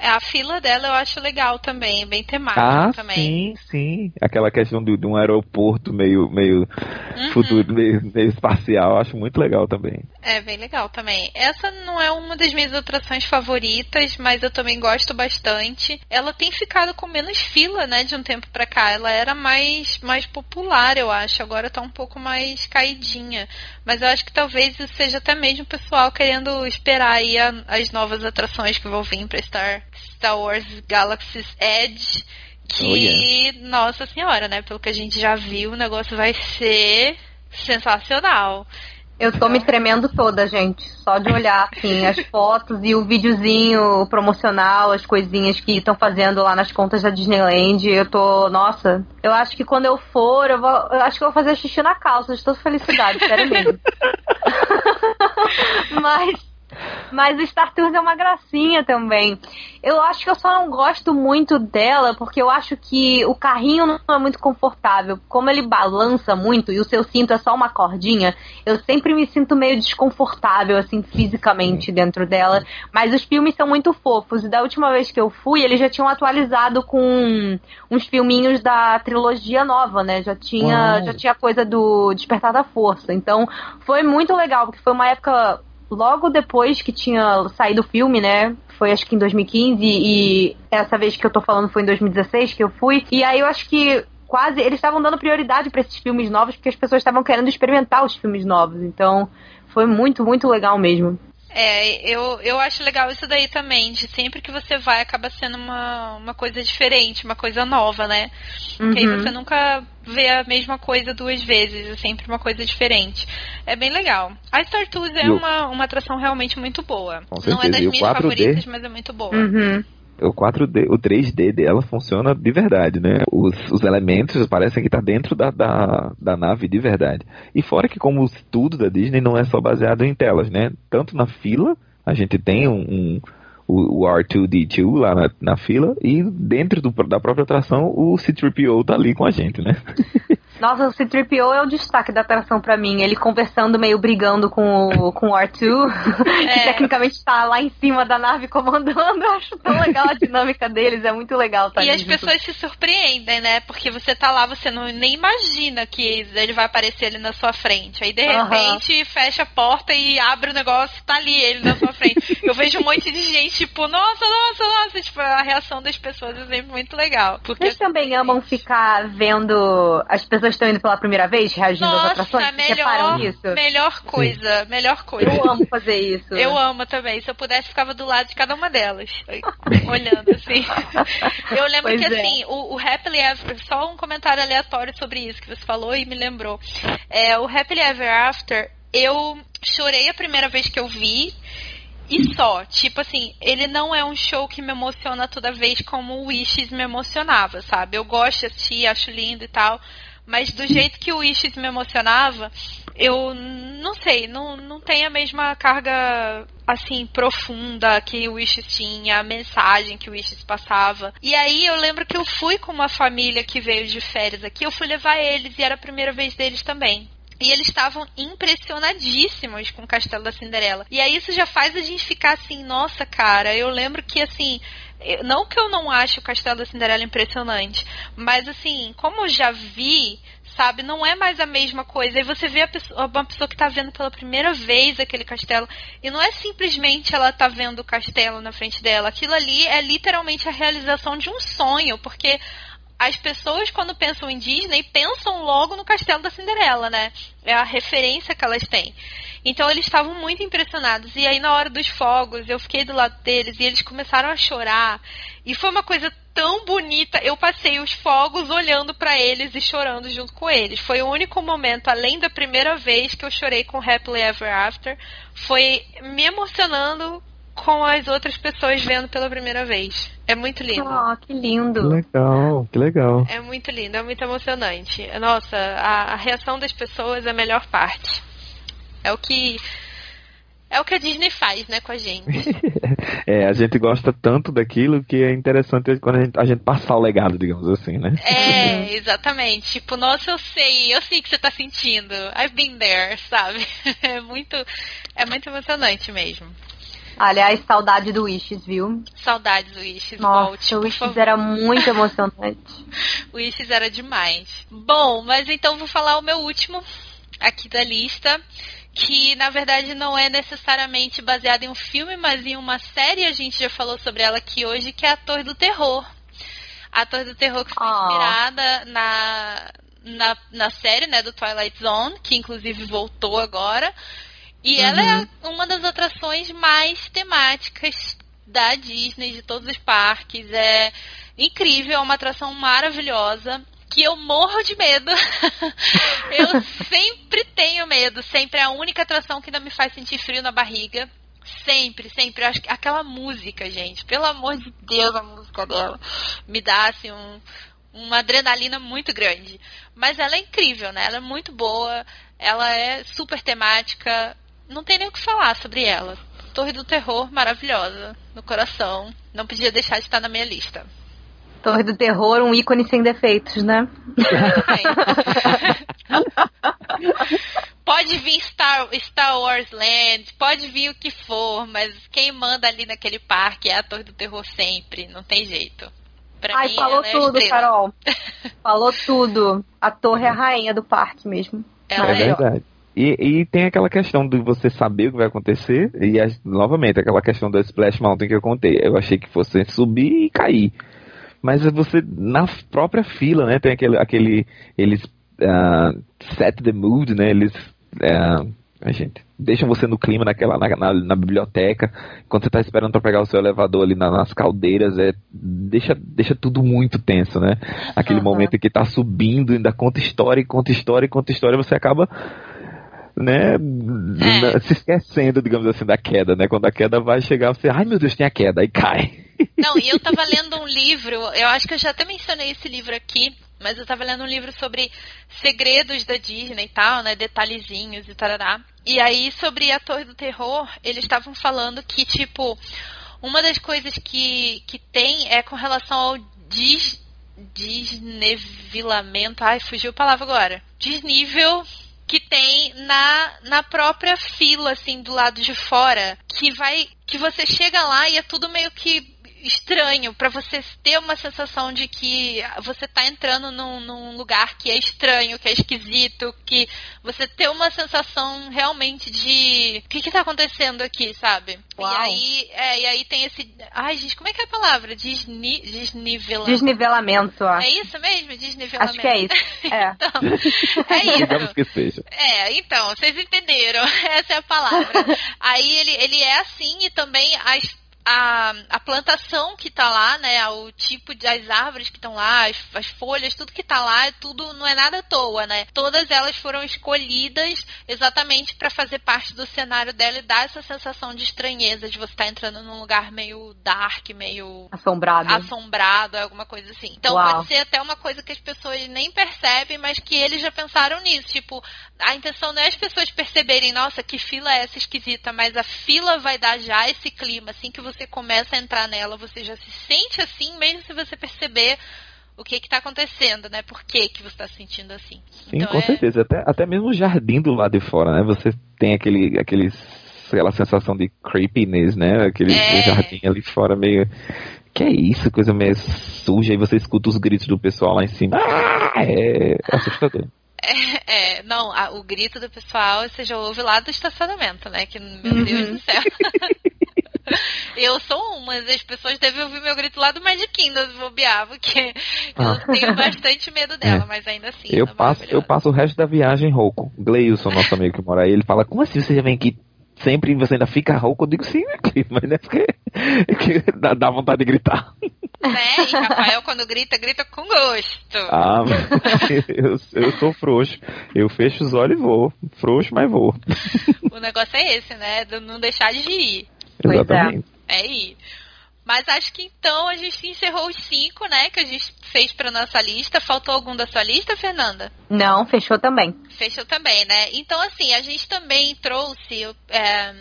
É, a fila dela eu acho legal também, bem temática ah, também. sim, sim. Aquela questão de, de um aeroporto meio, meio Uhum. futuro, meio, meio espacial, eu acho muito legal também. É bem legal também. Essa não é uma das minhas atrações favoritas, mas eu também gosto bastante. Ela tem ficado com menos fila, né, de um tempo pra cá. Ela era mais mais popular, eu acho. Agora tá um pouco mais caidinha. Mas eu acho que talvez isso seja até mesmo o pessoal querendo esperar aí a- as novas atrações que vão vir pra Star, Star Wars Galaxy's Edge. Que, Oh, nossa senhora, né? Pelo que a gente já viu, o negócio vai ser sensacional. Eu tô me tremendo toda, gente. Só de olhar, assim, as fotos e o videozinho promocional, as coisinhas que estão fazendo lá nas contas da Disneyland. Eu tô, nossa, eu acho que quando eu for, eu, vou, eu acho que eu vou fazer xixi na calça de toda felicidade, sério mesmo. Mas. Mas o Star Tours é uma gracinha também. Eu acho que eu só não gosto muito dela porque eu acho que o carrinho não é muito confortável. Como ele balança muito e o seu cinto é só uma cordinha, eu sempre me sinto meio desconfortável, assim, fisicamente dentro dela. Mas os filmes são muito fofos. E da última vez que eu fui, eles já tinham atualizado com uns filminhos da trilogia nova, né? Já tinha, Uau. já tinha coisa do Despertar da Força. Então foi muito legal, porque foi uma época logo depois que tinha saído o filme, né? Foi acho que em 2015 e essa vez que eu tô falando foi em 2016 que eu fui. E aí eu acho que quase eles estavam dando prioridade pra esses filmes novos porque as pessoas estavam querendo experimentar os filmes novos. Então foi muito, muito legal mesmo. É, eu, eu acho legal isso daí também, de sempre que você vai acaba sendo uma, uma coisa diferente, uma coisa nova, né? Porque aí Uhum. você nunca vê a mesma coisa duas vezes, é sempre uma coisa diferente. É bem legal. A Star Tours é uma, uma atração realmente muito boa. Com Não é das minhas 4D? favoritas, mas é muito boa. Uhum. O 4D, o 3D dela funciona de verdade, né? Os, os elementos parecem que tá dentro da, da, da nave de verdade. E fora que como tudo da Disney não é só baseado em telas, né? Tanto na fila, a gente tem um, um- o, o R2D2 lá na, na fila e dentro do- da própria atração o C-3PO tá ali com a gente, né? Nossa, o C-3PO é o destaque da atração pra mim. Ele conversando, meio brigando com o, com o R2, que É. tecnicamente tá lá em cima da nave comandando. Eu acho tão legal a dinâmica deles, é muito legal tá E as pessoas se surpreendem, né? Porque você tá lá, você não, nem imagina que ele vai aparecer ali na sua frente. Aí, de repente, fecha a porta e abre o negócio tá ali ele na sua frente. Eu vejo um monte de gente, tipo, nossa, nossa, nossa. Tipo, a reação das pessoas é sempre muito legal. Porque Vocês também amam ficar vendo as pessoas estão indo pela primeira vez, reagindo às Nossa, atrações? Vocês melhor, nisso? melhor coisa, melhor coisa. Eu amo fazer isso. Eu amo também. Se eu pudesse, ficava do lado de cada uma delas. Olhando assim. Eu lembro Pois que é. assim, o, o Happily Ever, só um comentário aleatório sobre isso que você falou e me lembrou. É, o Happily Ever After, eu chorei a primeira vez que eu vi. e só. Tipo assim, ele não é um show que me emociona toda vez como o Wishes me emocionava, sabe? Eu gosto de assistir, acho lindo e tal. Mas do jeito que o Wishes me emocionava, eu não sei, não, não tem a mesma carga assim profunda que o Wishes tinha, a mensagem que o Wishes passava. E aí eu lembro que eu fui com uma família que veio de férias aqui, eu fui levar eles e era a primeira vez deles também. E eles estavam impressionadíssimos com o Castelo da Cinderela. E aí isso já faz a gente ficar assim, nossa, cara, eu lembro que assim, não que eu não ache o Castelo da Cinderela impressionante, mas assim, como eu já vi, sabe, não é mais a mesma coisa. Aí você vê pessoa, uma pessoa que está vendo pela primeira vez aquele castelo, e não é simplesmente ela tá vendo o castelo na frente dela. Aquilo ali é literalmente a realização de um sonho, porque as pessoas, quando pensam em Disney, pensam logo no Castelo da Cinderela, né? É a referência que elas têm. Então eles estavam muito impressionados. E aí, na hora dos fogos, eu fiquei do lado deles e eles começaram a chorar. E foi uma coisa tão bonita. Eu passei os fogos olhando para eles e chorando junto com eles. Foi o único momento, além da primeira vez que eu chorei com Happily Ever After, foi me emocionando com as outras pessoas vendo pela primeira vez. É muito lindo. Oh, que lindo. Que legal, que legal. É muito lindo, é muito emocionante. Nossa, a, a reação das pessoas é a melhor parte. É o que é o que a Disney faz, né, com a gente. é, a gente gosta tanto daquilo que é interessante quando a gente, a gente passar o legado, digamos assim, né? É, exatamente. Tipo, nossa, eu sei, eu sei que você tá sentindo. I've been there, sabe? É muito, é muito emocionante mesmo. Aliás, saudade do Wishes, viu? Saudades do Wishes, Nossa, volte, o Wishes era muito emocionante. o Wishes era demais. Bom, mas então vou falar o meu último aqui da lista, que na verdade não é necessariamente baseado em um filme, mas em uma série, a gente já falou sobre ela aqui hoje, que é a Torre do Terror. A Torre do Terror que foi Oh. inspirada na, na, na série, né, do Twilight Zone, que inclusive voltou agora. E ela é uma das atrações mais temáticas da Disney, de todos os parques. É incrível, é uma atração maravilhosa. Que eu morro de medo. eu sempre tenho medo. Sempre é a única atração que não me faz sentir frio na barriga. Sempre, sempre. Acho que aquela música, gente, pelo amor de Deus, a música dela me dá assim um, uma adrenalina muito grande. Mas ela é incrível, né? Ela é muito boa, ela é super temática. Não tem nem o que falar sobre ela. Torre do Terror, maravilhosa, no coração. Não podia deixar de estar na minha lista. Torre do Terror, um ícone sem defeitos, né? pode vir Star, Star Wars Land, pode vir o que for, mas quem manda ali naquele parque é a Torre do Terror sempre, não tem jeito. Pra Ai, mim, falou ela é tudo, estrela. Carol. Falou tudo. A torre é a rainha do parque mesmo. Ela é verdade. E, e tem aquela questão de você saber o que vai acontecer, e as- novamente, aquela questão da Splash Mountain que eu contei. Eu achei que fosse subir e cair. Mas é você, na própria fila, né, tem aquele, aquele eles ah, set the mood, né, eles, a gente, deixam você no clima naquela, na, na, na biblioteca, quando você tá esperando para pegar o seu elevador ali na- nas caldeiras, é, deixa, deixa tudo muito tenso, né, aquele Aham. momento em que tá subindo, ainda conta história, conta história, conta história, você acaba né, n- se esquecendo, digamos assim, da queda, né? Quando a queda vai chegar, você, ai meu Deus, tem a queda, aí cai. Não, e eu tava lendo um livro, eu acho que eu já até mencionei esse livro aqui, mas eu tava lendo um livro sobre segredos da Disney e tal, né, detalhezinhos e tarará. E aí, sobre a Torre do Terror, eles estavam falando que, tipo, uma das coisas que, que tem é com relação ao des, desnivelamento, ai, fugiu a palavra agora, desnível que tem na, na própria fila, assim, do lado de fora, que vai. que você chega lá e é tudo meio que estranho, pra você ter uma sensação de que você tá entrando num, num lugar que é estranho, que é esquisito, que você ter uma sensação realmente de o que que tá acontecendo aqui, sabe? Uau. E aí, é, e aí tem esse. Ai, gente, como é que é a palavra? Desni, desnivelamento. Desnivelamento, ó. É isso mesmo? Desnivelamento. Acho que é isso. É. então, é isso. Digamos que seja. É, então, vocês entenderam. Essa é a palavra. Aí ele, ele é assim e também as, a, a plantação que tá lá, né? O tipo das árvores que estão lá, as, as, folhas, tudo que tá lá, tudo não é nada à toa, né? Todas elas foram escolhidas exatamente para fazer parte do cenário dela e dar essa sensação de estranheza, de você estar tá entrando num lugar meio dark, meio assombrado. Assombrado, alguma coisa assim. Então Uau. pode ser até uma coisa que as pessoas nem percebem, mas que eles já pensaram nisso. Tipo, a intenção não é as pessoas perceberem, nossa, que fila é essa esquisita, mas a fila vai dar já esse clima, assim que você começa a entrar nela, você já se sente assim, mesmo se você perceber o que está acontecendo, né? Por que, que você está se sentindo assim. Sim, então, com é... certeza. Até, até mesmo o jardim do lado de fora, né? Você tem aquele, aquele, aquela sensação de creepiness, né? Aquele é... jardim ali fora meio... Que é isso? Coisa meio suja. E você escuta os gritos do pessoal lá em cima. Ah, é assustador. É, é, não, a, o grito do pessoal você já ouve lá do estacionamento, né? Que, meu uhum. Deus do céu. eu sou uma das pessoas devem ouvir meu grito lá do Magic Kingdom, bobear, porque ah. eu tenho bastante medo dela, é. mas ainda assim. Eu passo, eu passo o resto da viagem rouco. Gleilson, nosso amigo que mora aí, ele fala: Como assim você já vem aqui sempre e você ainda fica rouco? Eu digo sim, mas não é porque, porque dá, dá vontade de gritar. Né? E Rafael, quando grita, grita com gosto. Ah, eu, eu sou frouxo. Eu fecho os olhos e vou. Frouxo, mas vou. O negócio é esse, né? De não deixar de ir. Exatamente. É. é ir. Mas acho que então a gente encerrou os cinco, né? Que a gente fez para nossa lista. Faltou algum da sua lista, Fernanda? Não, fechou também. Fechou também, né? Então, assim, a gente também trouxe é,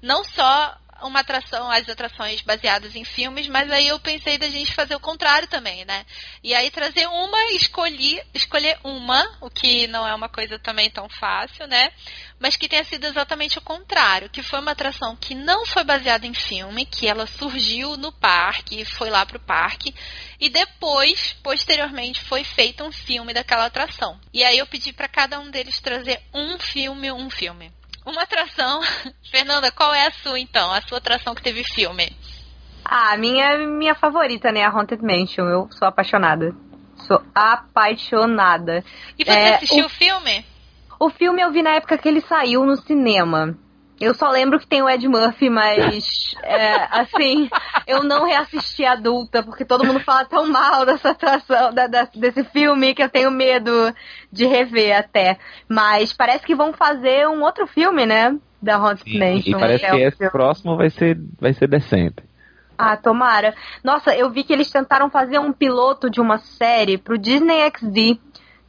não só uma atração, as atrações baseadas em filmes, mas aí eu pensei da gente fazer o contrário também, né? E aí trazer uma, escolhi, escolher uma, o que não é uma coisa também tão fácil, né? Mas que tenha sido exatamente o contrário, que foi uma atração que não foi baseada em filme, que ela surgiu no parque, foi lá pro parque, e depois, posteriormente, foi feito um filme daquela atração. E aí eu pedi para cada um deles trazer um filme, um filme. Uma atração. Fernanda, qual é a sua então? A sua atração que teve filme? Ah, a minha, minha favorita, né? A Haunted Mansion. Eu sou apaixonada. Sou apaixonada. E você é, assistiu o, o filme? O filme eu vi na época que ele saiu no cinema. Eu só lembro que tem o Ed Murphy, mas é, assim, eu não reassisti adulta, porque todo mundo fala tão mal dessa atração, da, da, desse filme, que eu tenho medo de rever até. Mas parece que vão fazer um outro filme, né? Da Haunted Mansion. E parece que, é esse filme. próximo vai ser, vai ser decente. Ah, tomara. Nossa, eu vi que eles tentaram fazer um piloto de uma série pro Disney XD.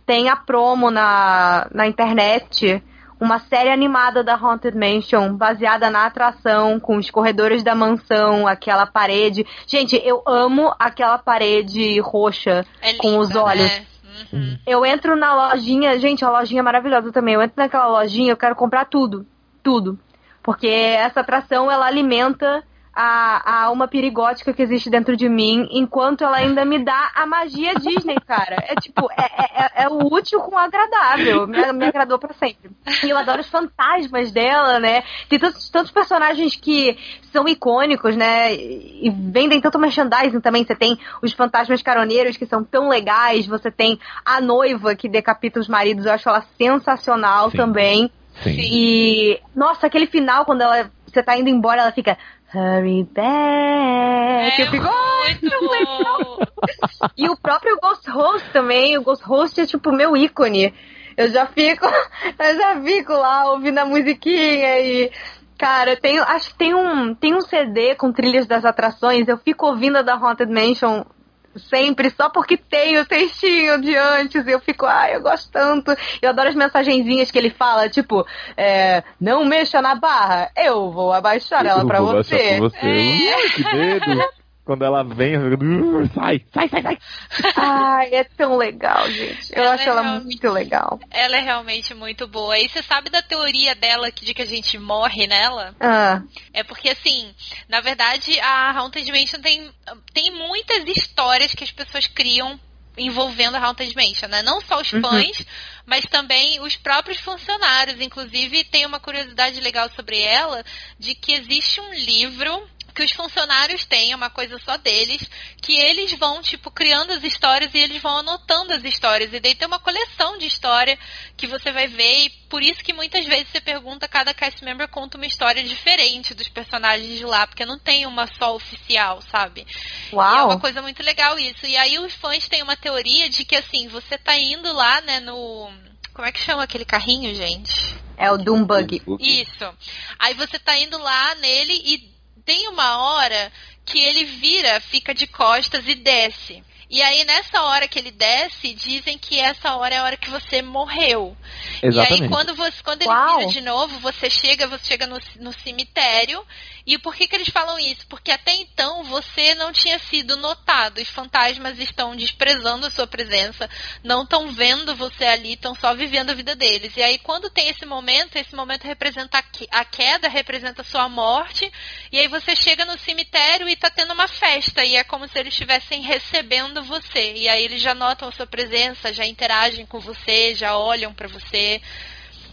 Tem a promo na, na internet uma série animada da Haunted Mansion, baseada na atração, com os corredores da mansão, aquela parede. Gente, eu amo aquela parede roxa é com os olhos. Né? Uhum. Eu entro na lojinha, gente, a lojinha é maravilhosa também. Eu entro naquela lojinha, eu quero comprar tudo, tudo. Porque essa atração, ela alimenta a, a alma perigótica que existe dentro de mim, enquanto ela ainda me dá a magia Disney, cara. É tipo, é, é, é, é o útil com o agradável. Me, me agradou para sempre. E eu adoro os fantasmas dela, né? Tem tantos, tantos personagens que são icônicos, né? E vendem tanto merchandising também. Você tem os fantasmas caroneiros que são tão legais. Você tem a noiva que decapita os maridos. Eu acho ela sensacional Sim. também. Sim. E, nossa, aquele final, quando ela, você tá indo embora, ela fica Hurry back. É eu fico, muito legal. E o próprio Ghost Host também. O Ghost Host é tipo meu ícone. Eu já fico, eu já fico lá ouvindo a musiquinha e Cara, tem, acho que tem um, tem um CD com trilhas das atrações. Eu fico ouvindo a da Haunted Mansion sempre só porque tem o textinho de antes. E eu fico, ai, eu gosto tanto. Eu adoro as mensagenzinhas que ele fala, tipo, é, não mexa na barra, eu vou abaixar eu ela pra você. você. É. que dedo. Quando ela vem, eu sai, sai, sai, sai. Ai, é tão legal, gente. Eu ela acho é ela muito legal. Ela é realmente muito boa. E você sabe da teoria dela de que a gente morre nela? Ah. É porque, assim, na verdade, a Haunted Mansion tem, tem muitas histórias que as pessoas criam envolvendo a Haunted Mansion, né? Não só os uhum. fãs, uhum. mas também os próprios funcionários. Inclusive, tem uma curiosidade legal sobre ela, de que existe um livro que os funcionários têm, é uma coisa só deles, que eles vão, tipo, criando as histórias e eles vão anotando as histórias. E daí tem uma coleção de história que você vai ver, e por isso que muitas vezes você pergunta, cada cast member conta uma história diferente dos personagens de lá, porque não tem uma só oficial, sabe? Uau. E é uma coisa muito legal isso. E aí os fãs têm uma teoria de que, assim, você tá indo lá, né, no. Como é que chama aquele carrinho, gente? É o Doombug. Isso. Aí você tá indo lá nele e tem uma hora que ele vira, fica de costas e desce. E aí, nessa hora que ele desce, dizem que essa hora é a hora que você morreu. Exatamente. E aí, quando, você, quando ele Uau. vira de novo, você chega, você chega no, no cemitério. E por que, que eles falam isso? Porque até então você não tinha sido notado. Os fantasmas estão desprezando a sua presença, não estão vendo você ali, estão só vivendo a vida deles. E aí, quando tem esse momento, esse momento representa a que- a queda, representa a sua morte. E aí você chega no cemitério e tá tendo uma festa. E é como se eles estivessem recebendo você. E aí eles já notam a sua presença, já interagem com você, já olham pra você.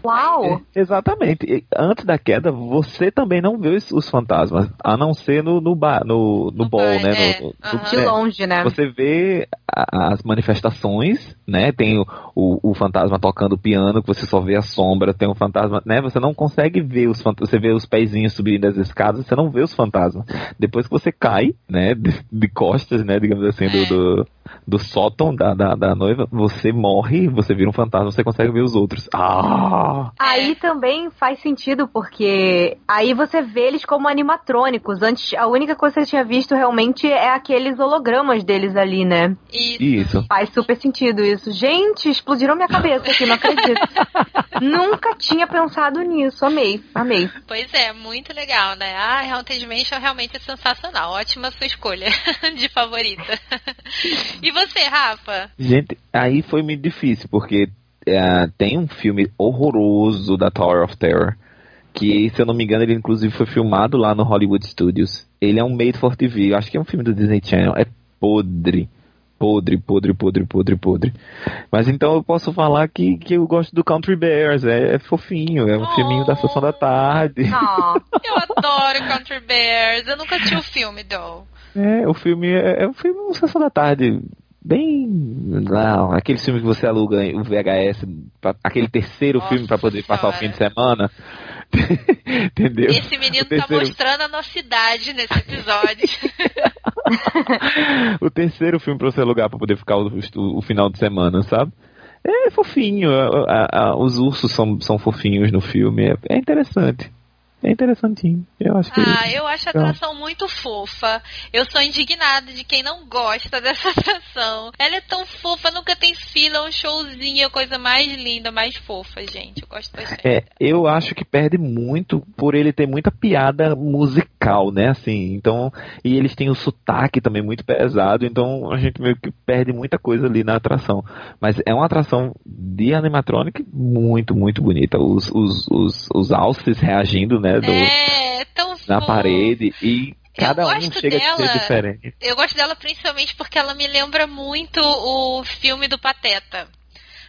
Uau! É, exatamente. Antes da queda, você também não vê os, os fantasmas, a não ser no, no, bar, no, no No ball, bar, né? é. No- no- Aham. De é. longe, né? Você vê a- as manifestações, né? Tem o, o, o fantasma tocando piano, que você só vê a sombra, tem um fantasma, né? Você não consegue ver os fantasmas, você vê os pezinhos subindo as escadas, você não vê os fantasmas. Depois que você cai, né? De, de costas, né? Digamos assim, do, É. do, do sótão da, da, da noiva, você morre, você vira um fantasma, você consegue ver os outros. Ah! Aí também faz sentido, porque aí você vê eles como animatrônicos. Antes, a única coisa que você tinha visto realmente é aqueles hologramas deles ali, né? Isso. Isso. Faz super sentido isso. Gente, explodiram minha cabeça aqui, não acredito. Nunca tinha pensado nisso. Amei, amei. Pois é, muito legal, né? Ah, Haunted Mansion realmente é sensacional. Ótima sua escolha de favorita. e você, Rafa? Gente, aí foi muito difícil, porque é, tem um filme horroroso da Tower of Terror, que, se eu não me engano, ele inclusive foi filmado lá no Hollywood Studios. Ele é um made for TV, eu acho que é um filme do Disney Channel. É podre. Podre, podre, podre, podre, podre. Mas então eu posso falar que, que eu gosto do Country Bears. É, é fofinho, é um Oh. filminho da sessão da tarde. Ah, Eu adoro Country Bears. Eu nunca assisti o filme, Doll. É, o filme é, é um filme da sessão da tarde. Bem. Não, aquele filme que você aluga o VHS, pra- aquele terceiro Nossa filme pra poder passar o Senhora. fim de semana. Entendeu? Esse menino O terceiro- tá mostrando a nossa idade nesse episódio. o terceiro filme pra você alugar pra poder ficar o, o- o final de semana, sabe? É fofinho, a- a- a- os ursos são, são fofinhos no filme, é, é interessante. É interessantinho. Eu acho que. Ah, eu acho a atração muito fofa. Eu sou indignada de quem não gosta dessa atração. Ela é tão fofa, nunca tem fila, é um showzinho, a coisa mais linda, mais fofa, gente. Eu gosto bastante. É, eu acho que perde muito por ele ter muita piada musical, né? Assim, então. E eles têm o sotaque também muito pesado, então a gente meio que perde muita coisa ali na atração. Mas é uma atração de animatronic muito, muito bonita. Os, os, os, os alces reagindo, né? do- É, tão na fofa. parede e cada um gosto chega a dela. ser diferente. Eu gosto dela principalmente porque ela me lembra muito o filme do Pateta.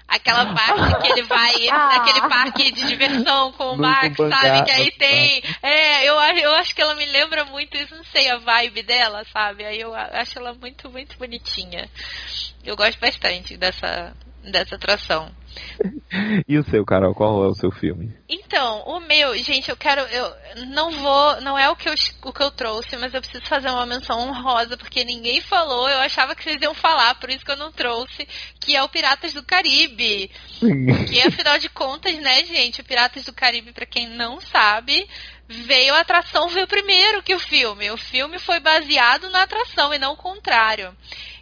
Aquela parte que ele vai Ah. naquele parque de diversão com o Max, sabe? Que aí tem. É, eu, acho- eu acho que ela me lembra muito isso, não sei, a vibe dela, sabe? Aí eu acho ela muito, muito bonitinha. Eu gosto bastante dessa, dessa atração. E o seu, Carol, qual é o seu filme? Então, o meu, gente, eu quero. Eu não vou. Não é o que eu, o que eu trouxe, mas eu preciso fazer uma menção honrosa, porque ninguém falou. Eu achava que vocês iam falar, por isso que eu não trouxe. Que é o Piratas do Caribe. Que afinal de contas, né, gente? O Piratas do Caribe, pra quem não sabe, veio a atração, veio primeiro que o filme. O filme foi baseado na atração e não o contrário.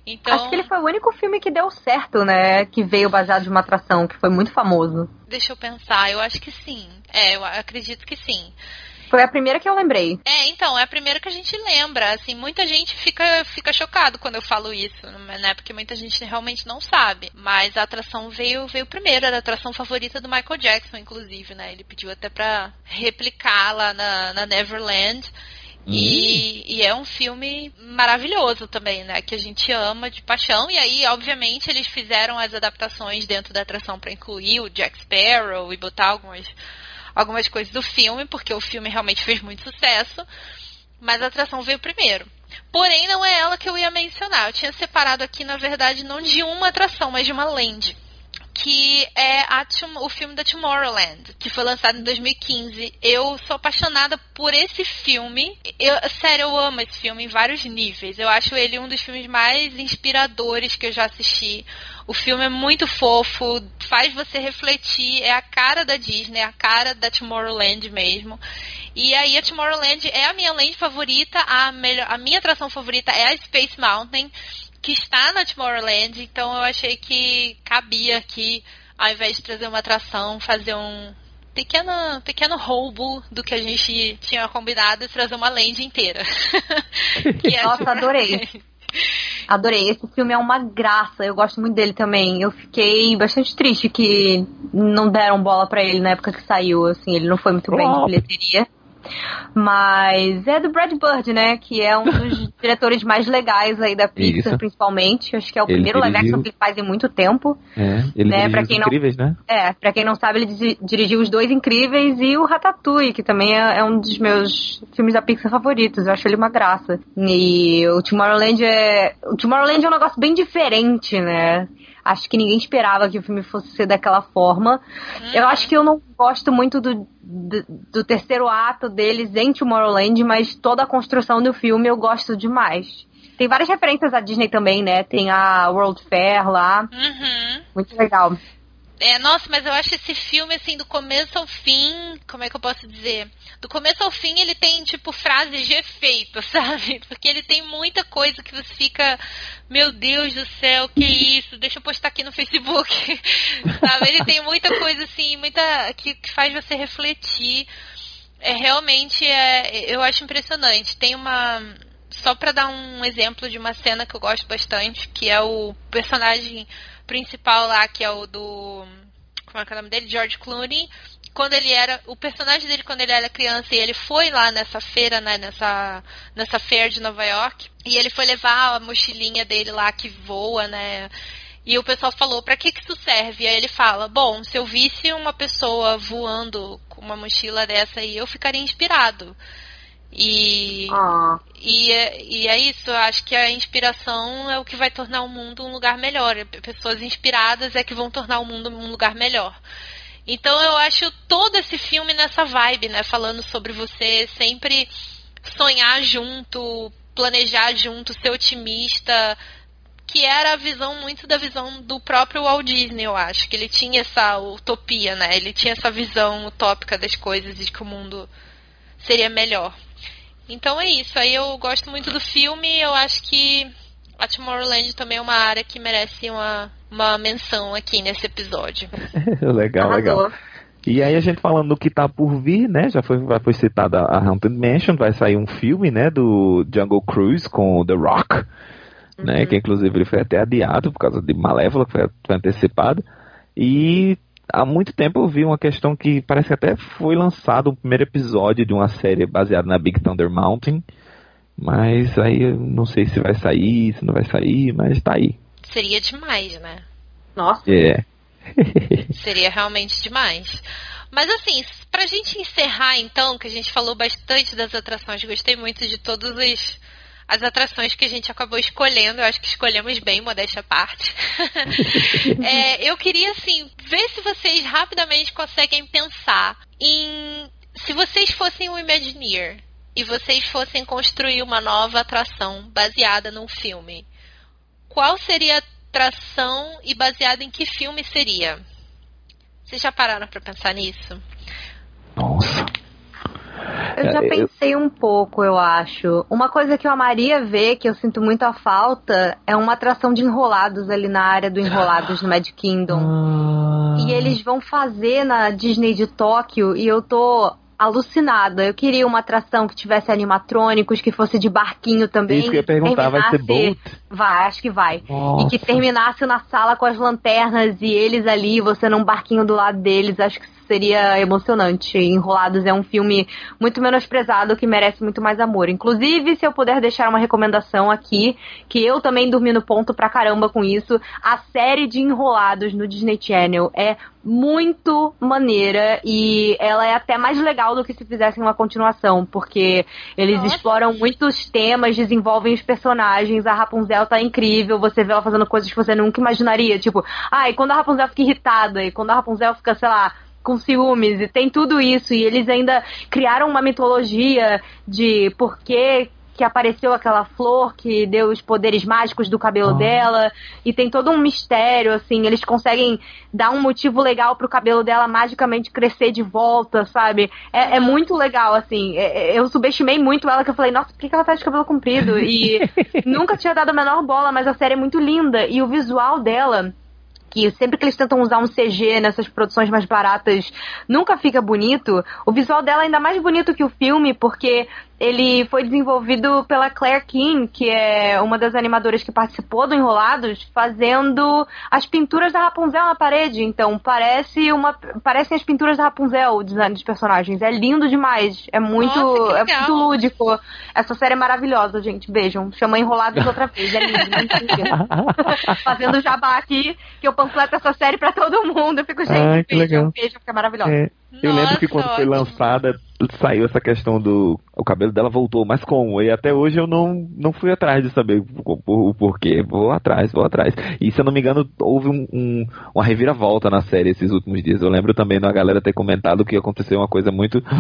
Então, Acho que ele foi o único filme que deu certo, né? Que veio baseado de uma atração, que foi muito famoso. deixa eu pensar, eu acho que sim. É, eu acredito que sim. Foi a primeira que eu lembrei. É, então, é a primeira que a gente lembra. Assim, muita gente fica, fica chocado quando eu falo isso, né? Porque muita gente realmente não sabe. Mas a atração veio, veio primeiro, era a atração favorita do Michael Jackson, inclusive, né? Ele pediu até pra replicar lá na, na Neverland. E, e é um filme maravilhoso também, né? Que a gente ama de paixão. E aí, obviamente, eles fizeram as adaptações dentro da atração para incluir o Jack Sparrow e botar algumas, algumas coisas do filme, porque o filme realmente fez muito sucesso. mas a atração veio primeiro. Porém, não é ela que eu ia mencionar. Eu tinha separado aqui, na verdade, não de uma atração, mas de uma land que é a, o filme da Tomorrowland, que foi lançado em 2015. Eu sou apaixonada por esse filme. Eu, sério, eu amo esse filme em vários níveis. Eu acho ele um dos filmes mais inspiradores que eu já assisti. O filme é muito fofo, faz você refletir, é a cara da Disney, é a cara da Tomorrowland mesmo. E aí a Tomorrowland é a minha land favorita, a, melhor, a minha atração favorita é a Space Mountain que está na Tomorrowland, então eu achei que cabia aqui, ao invés de trazer uma atração, fazer um pequeno, pequeno roubo do que a gente tinha combinado e trazer uma land inteira. é Nossa, adorei. Adorei. Esse filme é uma graça. Eu gosto muito dele também. Eu fiquei bastante triste que não deram bola para ele na época que saiu. Assim, ele não foi muito bem de bilheteria. Mas é do Brad Bird, né? Que é um dos diretores mais legais aí da Pixar, Isso. principalmente. Acho que é o ele primeiro dirigiu... live action que ele faz em muito tempo. É, ele né? quem Incríveis, não... né? É, pra quem não sabe, ele dirigiu Os Dois Incríveis e o Ratatouille, que também é, é um dos meus filmes da Pixar favoritos. Eu acho ele uma graça. E o Tomorrowland é... O Tomorrowland é um negócio bem diferente, né? Acho que ninguém esperava que o filme fosse ser daquela forma. Hum. Eu acho que eu não gosto muito do, do, do, terceiro ato deles em Tomorrowland, mas toda a construção do filme eu gosto demais. Tem várias referências à Disney também, né? Tem a World Fair lá. Uhum. Muito legal. É, nossa, mas eu acho esse filme, assim, do começo ao fim, como é que eu posso dizer? Do começo ao fim ele tem, tipo, frases de efeito, sabe? Porque ele tem muita coisa que você fica, meu Deus do céu, que isso? Deixa eu postar aqui no Facebook, sabe? Ele tem muita coisa, assim, muita, que, que faz você refletir. É, realmente, é, eu acho impressionante. Tem uma, só para dar um exemplo de uma cena que eu gosto bastante, que é o personagem principal lá, que é o do. Como é que é o nome dele? George Clooney. Quando ele era. O personagem dele quando ele era criança e ele foi lá nessa feira, né? Nessa, nessa feira de Nova York. E ele foi levar a mochilinha dele lá que voa, né? E o pessoal falou, para que, que isso serve? E aí ele fala, bom, se eu visse uma pessoa voando com uma mochila dessa aí, eu ficaria inspirado. E, ah. e, e é isso, eu acho que a inspiração é o que vai tornar o mundo um lugar melhor. Pessoas inspiradas é que vão tornar o mundo um lugar melhor. Então eu acho todo esse filme nessa vibe, né? Falando sobre você sempre sonhar junto, planejar junto, ser otimista, que era a visão muito da visão do próprio Walt Disney, eu acho, que ele tinha essa utopia, né? Ele tinha essa visão utópica das coisas e de que o mundo seria melhor. Então é isso. Aí eu gosto muito do filme. Eu acho que a Tomorrowland também é uma área que merece uma, uma menção aqui nesse episódio. legal, legal. E aí a gente falando do que tá por vir, né? Já foi, foi citada a Haunted Mansion, vai sair um filme, né? Do Jungle Cruise com The Rock, né, uhum. né? Que inclusive ele foi até adiado por causa de Malévola, que foi, foi antecipado. E há muito tempo eu vi uma questão que parece que até foi lançado o um primeiro episódio de uma série baseada na Big Thunder Mountain. Mas aí eu não sei se vai sair, se não vai sair, mas tá aí. Seria demais, né? Nossa. É. Seria realmente demais. Mas assim, pra gente encerrar então, que a gente falou bastante das atrações, gostei muito de todos os as atrações que a gente acabou escolhendo. Eu acho que escolhemos bem, modéstia à parte. é, eu queria, assim, ver se vocês rapidamente conseguem pensar em. Se vocês fossem um Imagineer e vocês fossem construir uma nova atração baseada num filme, qual seria a atração e baseada em que filme seria? Vocês já pararam para pensar nisso? Nossa. Eu já pensei um pouco, eu acho. Uma coisa que eu amaria ver, que eu sinto muito a falta, é uma atração de enrolados ali na área do Enrolados no Magic Kingdom. Ah. E eles vão fazer na Disney de Tóquio e eu tô alucinada. Eu queria uma atração que tivesse animatrônicos, que fosse de barquinho também. Isso que eu ia perguntar, vai ser boat? Vai, acho que vai. Nossa. E que terminasse na sala com as lanternas e eles ali, você num barquinho do lado deles. Acho que seria emocionante. Enrolados é um filme muito menosprezado que merece muito mais amor. Inclusive, se eu puder deixar uma recomendação aqui, que eu também dormi no ponto pra caramba com isso, a série de Enrolados no Disney Channel é muito maneira e ela é até mais legal do que se fizessem uma continuação, porque eles Nossa. exploram muitos temas, desenvolvem os personagens, a Rapunzel tá incrível, você vê ela fazendo coisas que você nunca imaginaria, tipo, ah, e quando a Rapunzel fica irritada, e quando a Rapunzel fica, sei lá, com ciúmes, e tem tudo isso, e eles ainda criaram uma mitologia de por que que apareceu aquela flor que deu os poderes mágicos do cabelo dela e tem todo um mistério assim eles conseguem dar um motivo legal pro cabelo dela magicamente crescer de volta sabe? É, é muito legal assim é, é eu subestimei muito ela que eu falei nossa por que ela tá de cabelo comprido? E nunca tinha dado a menor bola mas a série é muito linda e o visual dela que sempre que eles tentam usar um CG nessas produções mais baratas, nunca fica bonito. O visual dela é ainda mais bonito que o filme, porque ele foi desenvolvido pela Claire King, que é uma das animadoras que participou do Enrolados, fazendo as pinturas da Rapunzel na parede. Então, parece uma parecem as pinturas da Rapunzel, o design dos personagens. É lindo demais. É muito, Nossa, é muito lúdico. Essa série é maravilhosa, gente. Beijam. Chama Enrolados outra vez. É lindo, Fazendo jabá aqui, que eu panfleto essa série pra todo mundo. Eu fico, gente, Ai, beijam, beijam, porque é maravilhosa. É. Eu Nossa, lembro que quando ótimo. foi lançada, saiu essa questão do. O cabelo dela voltou, mas como? E até hoje eu não, não fui atrás de saber o, porquê. Vou atrás, vou atrás. E se eu não me engano, houve um, um, uma reviravolta na série esses últimos dias. Eu lembro também da galera ter comentado que aconteceu uma coisa muito.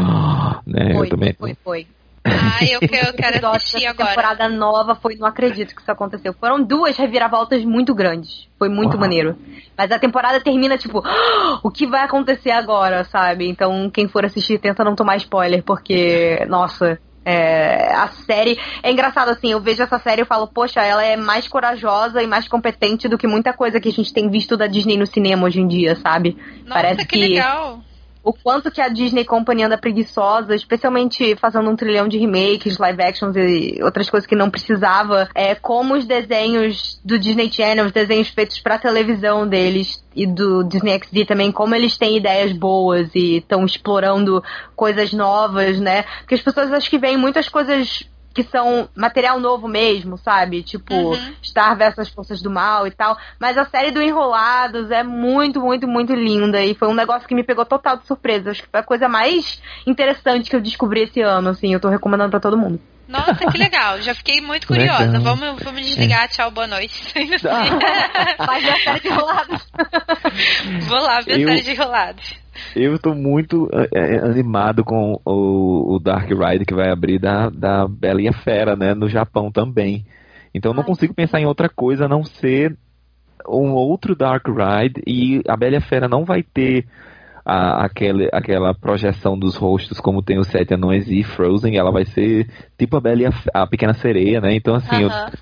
Né, foi, eu também... foi, foi. Ah, eu, eu quero assistir agora. A temporada nova foi, não acredito que isso aconteceu. Foram duas reviravoltas muito grandes. Foi muito Uau. maneiro. Mas a temporada termina tipo, o que vai acontecer agora, sabe? Então, quem for assistir, tenta não tomar spoiler, porque, nossa, é, a série. É engraçado, assim, eu vejo essa série e falo, poxa, ela é mais corajosa e mais competente do que muita coisa que a gente tem visto da Disney no cinema hoje em dia, sabe? Nossa, Parece que, que legal o quanto que a Disney Company anda preguiçosa, especialmente fazendo um trilhão de remakes, live actions e outras coisas que não precisava, é como os desenhos do Disney Channel, os desenhos feitos para televisão deles e do Disney XD também, como eles têm ideias boas e estão explorando coisas novas, né? Porque as pessoas acho que veem muitas coisas que são material novo mesmo, sabe? Tipo, uhum. Star versus Forças do Mal e tal. Mas a série do Enrolados é muito, muito, muito linda. E foi um negócio que me pegou total de surpresa. Acho que foi a coisa mais interessante que eu descobri esse ano, assim. Eu tô recomendando para todo mundo. Nossa, que legal. Já fiquei muito curiosa. Vamos, vamos desligar. Tchau, boa noite. Vai ver a série de enrolados. Vou lá ver eu... a série de enrolados. Eu tô muito é, é, animado com o, o, Dark Ride que vai abrir da, da Bela e a Fera, né? No Japão também. Então eu não consigo pensar em outra coisa a não ser um outro Dark Ride e a Bela e a Fera não vai ter a, aquele, aquela projeção dos rostos como tem os Sete Anões e Frozen, ela vai ser tipo a Bela e a, a Pequena Sereia, né? Então assim, uh -huh. eu,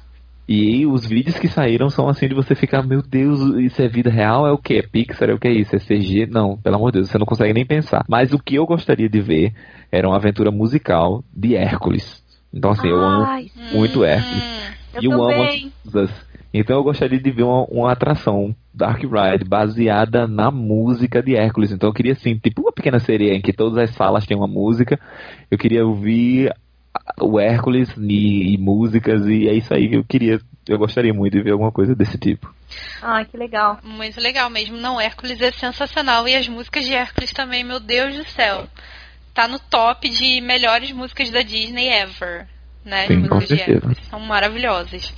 e os vídeos que saíram são assim de você ficar, meu Deus, isso é vida real? É o que? É Pixar? É o que é isso? É CG? Não, pelo amor de Deus, você não consegue nem pensar. Mas o que eu gostaria de ver era uma aventura musical de Hércules. Então assim, eu amo Ai, muito Hércules. Eu e eu amo as Então eu gostaria de ver uma, uma atração Dark Ride baseada na música de Hércules. Então eu queria assim, tipo uma pequena sereia em que todas as salas têm uma música. Eu queria ouvir o Hércules e, e, músicas e é isso aí que eu queria. Eu gostaria muito de ver alguma coisa desse tipo. Ah, que legal. Muito legal mesmo. Não, Hércules é sensacional e as músicas de Hércules também, meu Deus do céu. Tá no top de melhores músicas da Disney ever. Né? Sim, com certeza. São maravilhosas.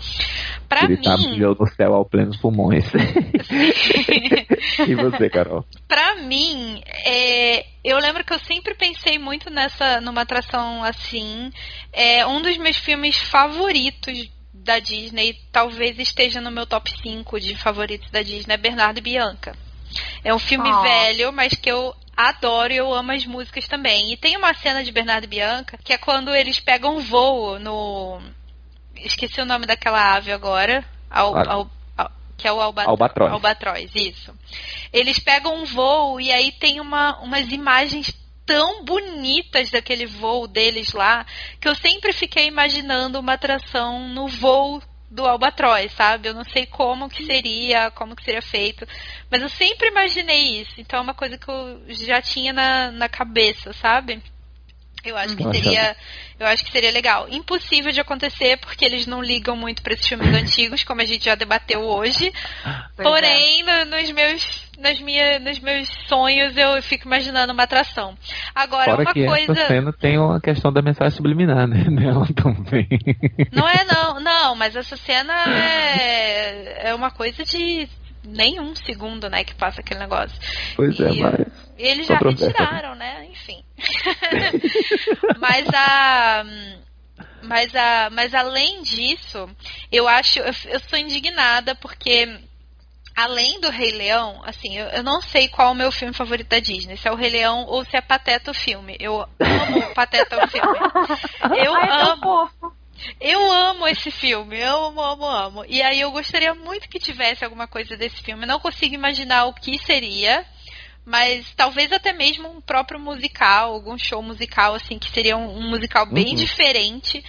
Pra Ele tá mim. Tá no céu ao pleno pulmões. e você, Carol? Pra mim, é, eu lembro que eu sempre pensei muito nessa, numa atração assim. É, um dos meus filmes favoritos da Disney, talvez esteja no meu top 5 de favoritos da Disney, é Bernardo e Bianca. É um filme oh. velho, mas que eu adoro e eu amo as músicas também. E tem uma cena de Bernardo e Bianca que é quando eles pegam voo no. Esqueci o nome daquela ave agora. Ao, ao, ao, que é o albatro... albatroz. albatroz. Isso. Eles pegam um voo e aí tem uma, umas imagens tão bonitas daquele voo deles lá que eu sempre fiquei imaginando uma atração no voo do albatroz, sabe? Eu não sei como que seria, como que seria feito, mas eu sempre imaginei isso. Então é uma coisa que eu já tinha na, na cabeça, sabe? Eu acho que seria, eu acho que seria legal. Impossível de acontecer porque eles não ligam muito para esses filmes antigos, como a gente já debateu hoje. Pois Porém, é. no, nos meus nas minhas, nos meus sonhos eu fico imaginando uma atração. Agora, Fora uma que coisa. essa cena tem uma questão da mensagem subliminar, né? Nela também. Não é, não, não, mas essa cena é, é uma coisa de nenhum segundo, né, que passa aquele negócio. Pois é, E mas. Eles já retiraram, né? Enfim. mas a. Mas, a, mas além disso, eu acho. Eu, eu sou indignada porque. Além do Rei Leão, assim, eu, eu não sei qual é o meu filme favorito da Disney, se é o Rei Leão ou se é Pateta o filme. Eu amo Pateta o filme. Eu Ai, é tão amo. fofo. Eu amo esse filme, eu amo, amo, amo. E aí eu gostaria muito que tivesse alguma coisa desse filme. Eu não consigo imaginar o que seria, mas talvez até mesmo um próprio musical, algum show musical, assim, que seria um, um musical bem Uhum. diferente.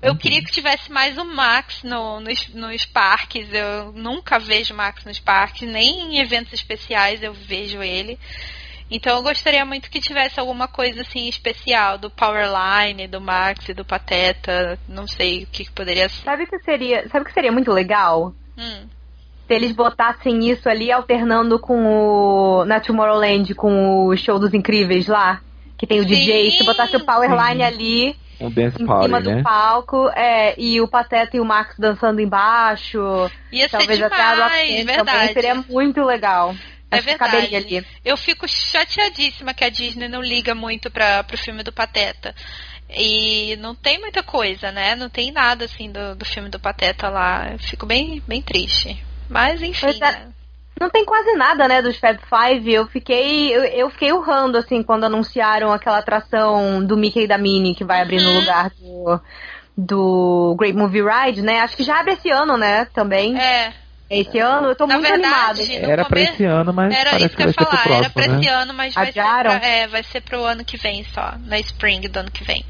Eu queria que tivesse mais o Max no, nos, nos parques. Eu nunca vejo Max nos parques, nem em eventos especiais eu vejo ele. Então eu gostaria muito que tivesse alguma coisa assim especial do Powerline, do Max e do Pateta. Não sei o que, que poderia ser. Sabe o que seria, sabe o que seria muito legal? Hum. Se eles botassem isso ali alternando com o na Tomorrowland com o show dos incríveis lá, que tem o Sim. DJ, se botasse o Powerline ali Um dance em party, cima do né? palco, é, e o Pateta e o Max dançando embaixo, Ia ser talvez até a demais, Roxanne também verdade. seria muito legal. É verdade. Eu fico chateadíssima que a Disney não liga muito para pro filme do Pateta. E não tem muita coisa, né? Não tem nada assim do, do filme do Pateta lá. Eu fico bem, bem triste. Mas enfim. É. né? Não tem quase nada, né, dos Fab Five. Eu fiquei, eu, eu fiquei urrando, assim, quando anunciaram aquela atração do Mickey e da Minnie que vai abrir no Uhum. lugar do, do Great Movie Ride, né? Acho que já abre esse ano, né, também. É, Esse ano, eu tô Na muito verdade, animada. Era pra esse ano, mas era parece isso que que eu vai ia ser pro falar. próximo, Era pra né? esse ano, mas vai ser, pra, é, vai ser pro ano que vem só. Na spring do ano que vem.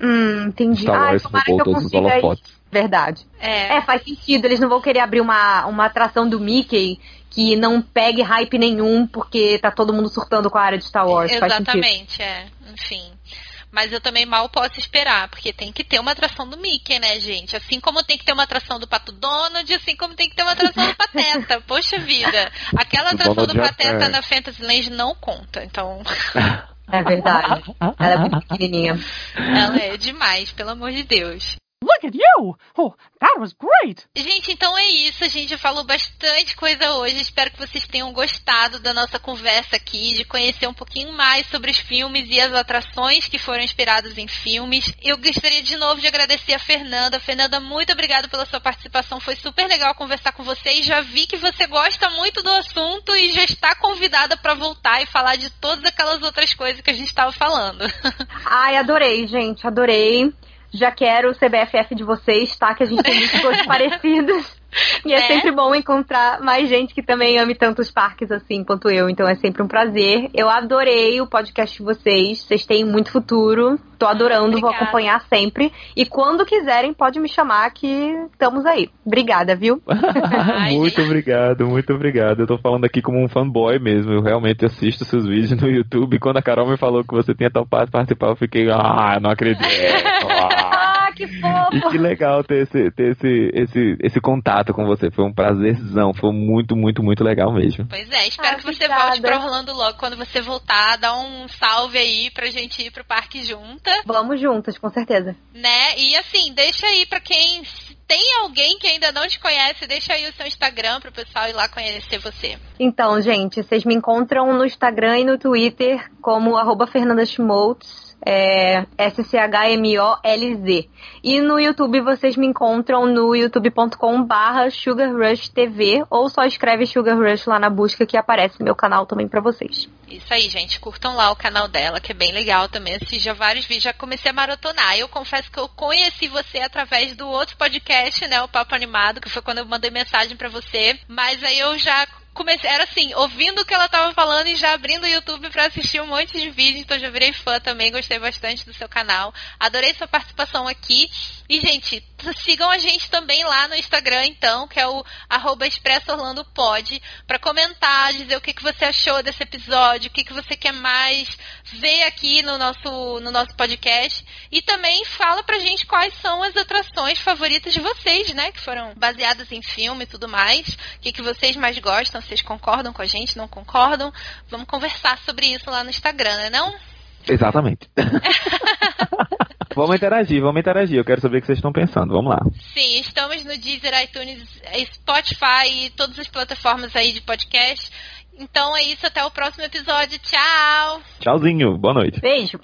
Hum, entendi. Star Wars tomara que roubou eu todos os holofotes. Verdade. É. É, faz sentido. Eles não vão querer abrir uma, uma atração do Mickey que não pegue hype nenhum, porque tá todo mundo surtando com a área de Star Wars. Faz sentido. Exatamente, é. Enfim. Mas eu também mal posso esperar, porque tem que ter uma atração do Mickey, né, gente? Assim como tem que ter uma atração do Pato Donald, assim como tem que ter uma atração do Pateta. Poxa vida. Aquela atração do Pateta tem. na Fantasyland não conta. Então, É verdade. Ela é muito pequenininha. ela é demais, pelo amor de Deus. Look at you! Oh, that was great! Gente, então é isso. A gente já falou bastante coisa hoje. Espero que vocês tenham gostado da nossa conversa aqui, de conhecer um pouquinho mais sobre os filmes e as atrações que foram inspiradas em filmes. Eu gostaria de novo de agradecer a Fernanda. Fernanda, muito obrigada pela sua participação. Foi super legal conversar com você e já vi que você gosta muito do assunto e já está convidada para voltar e falar de todas aquelas outras coisas que a gente estava falando. Ai, adorei, gente, adorei. Já quero o CBFF de vocês, tá? Que a gente tem muitas coisas parecidas. E é Né? sempre bom encontrar mais gente que também ame tantos parques assim quanto eu. Então é sempre um prazer. Eu adorei o podcast de vocês. Vocês têm muito futuro. Tô adorando, vou Obrigada. acompanhar sempre. E quando quiserem, pode me chamar que estamos aí. Obrigada, viu? Muito obrigado, muito obrigado. Eu tô falando aqui como um fanboy mesmo. Eu realmente assisto seus vídeos no YouTube. E quando a Carol me falou que você tinha topado participar, eu fiquei, ah, não acredito. Ah. Que fofo! E que legal ter esse, ter esse, esse, esse contato com você. Foi um prazerzão. Foi muito, muito, muito legal mesmo. Pois é, espero Ah, que você obrigada. volte pra Orlando logo. Quando você voltar, dá um salve aí pra gente ir pro parque junta, Vamos juntas, com certeza. né? E assim, deixa aí pra quem tem alguém que ainda não te conhece, deixa aí o seu Instagram pro pessoal ir lá conhecer você. Então, gente, vocês me encontram no Instagram e no Twitter como arroba Fernanda Schmoltz, é, S-C-H-M-O-L-Z. E no YouTube vocês me encontram no youtube.com barra Sugar Rush TV ou só escreve Sugar Rush lá na busca que aparece meu canal também pra vocês. Isso aí, gente. Curtam lá o canal dela, que é bem legal também. Assisti já vários vídeos, já comecei a maratonar. Eu confesso que eu conheci você através do outro podcast, né? O Papo Animado, que foi quando eu mandei mensagem pra você. Mas aí eu já comecei, era assim, ouvindo o que ela tava falando e já abrindo o YouTube pra assistir um monte de vídeos, então já virei fã também, gostei bastante do seu canal. Adorei sua participação aqui. E, gente, sigam a gente também lá no Instagram, então, que é o arroba expressoorlandopod, para comentar, dizer o que, que você achou desse episódio, o que, que você quer mais ver aqui no nosso, no nosso podcast. E também fala pra gente quais são as atrações favoritas de vocês, né? Que foram baseadas em filme e tudo mais. O que, que vocês mais gostam, vocês concordam com a gente, não concordam? Vamos conversar sobre isso lá no Instagram, né não? Exatamente. vamos interagir, vamos interagir. Eu quero saber o que vocês estão pensando. Vamos lá. Sim, estamos no Deezer, iTunes, Spotify e todas as plataformas aí de podcast. Então é isso, até o próximo episódio. Tchau! Tchauzinho, boa noite. Beijo.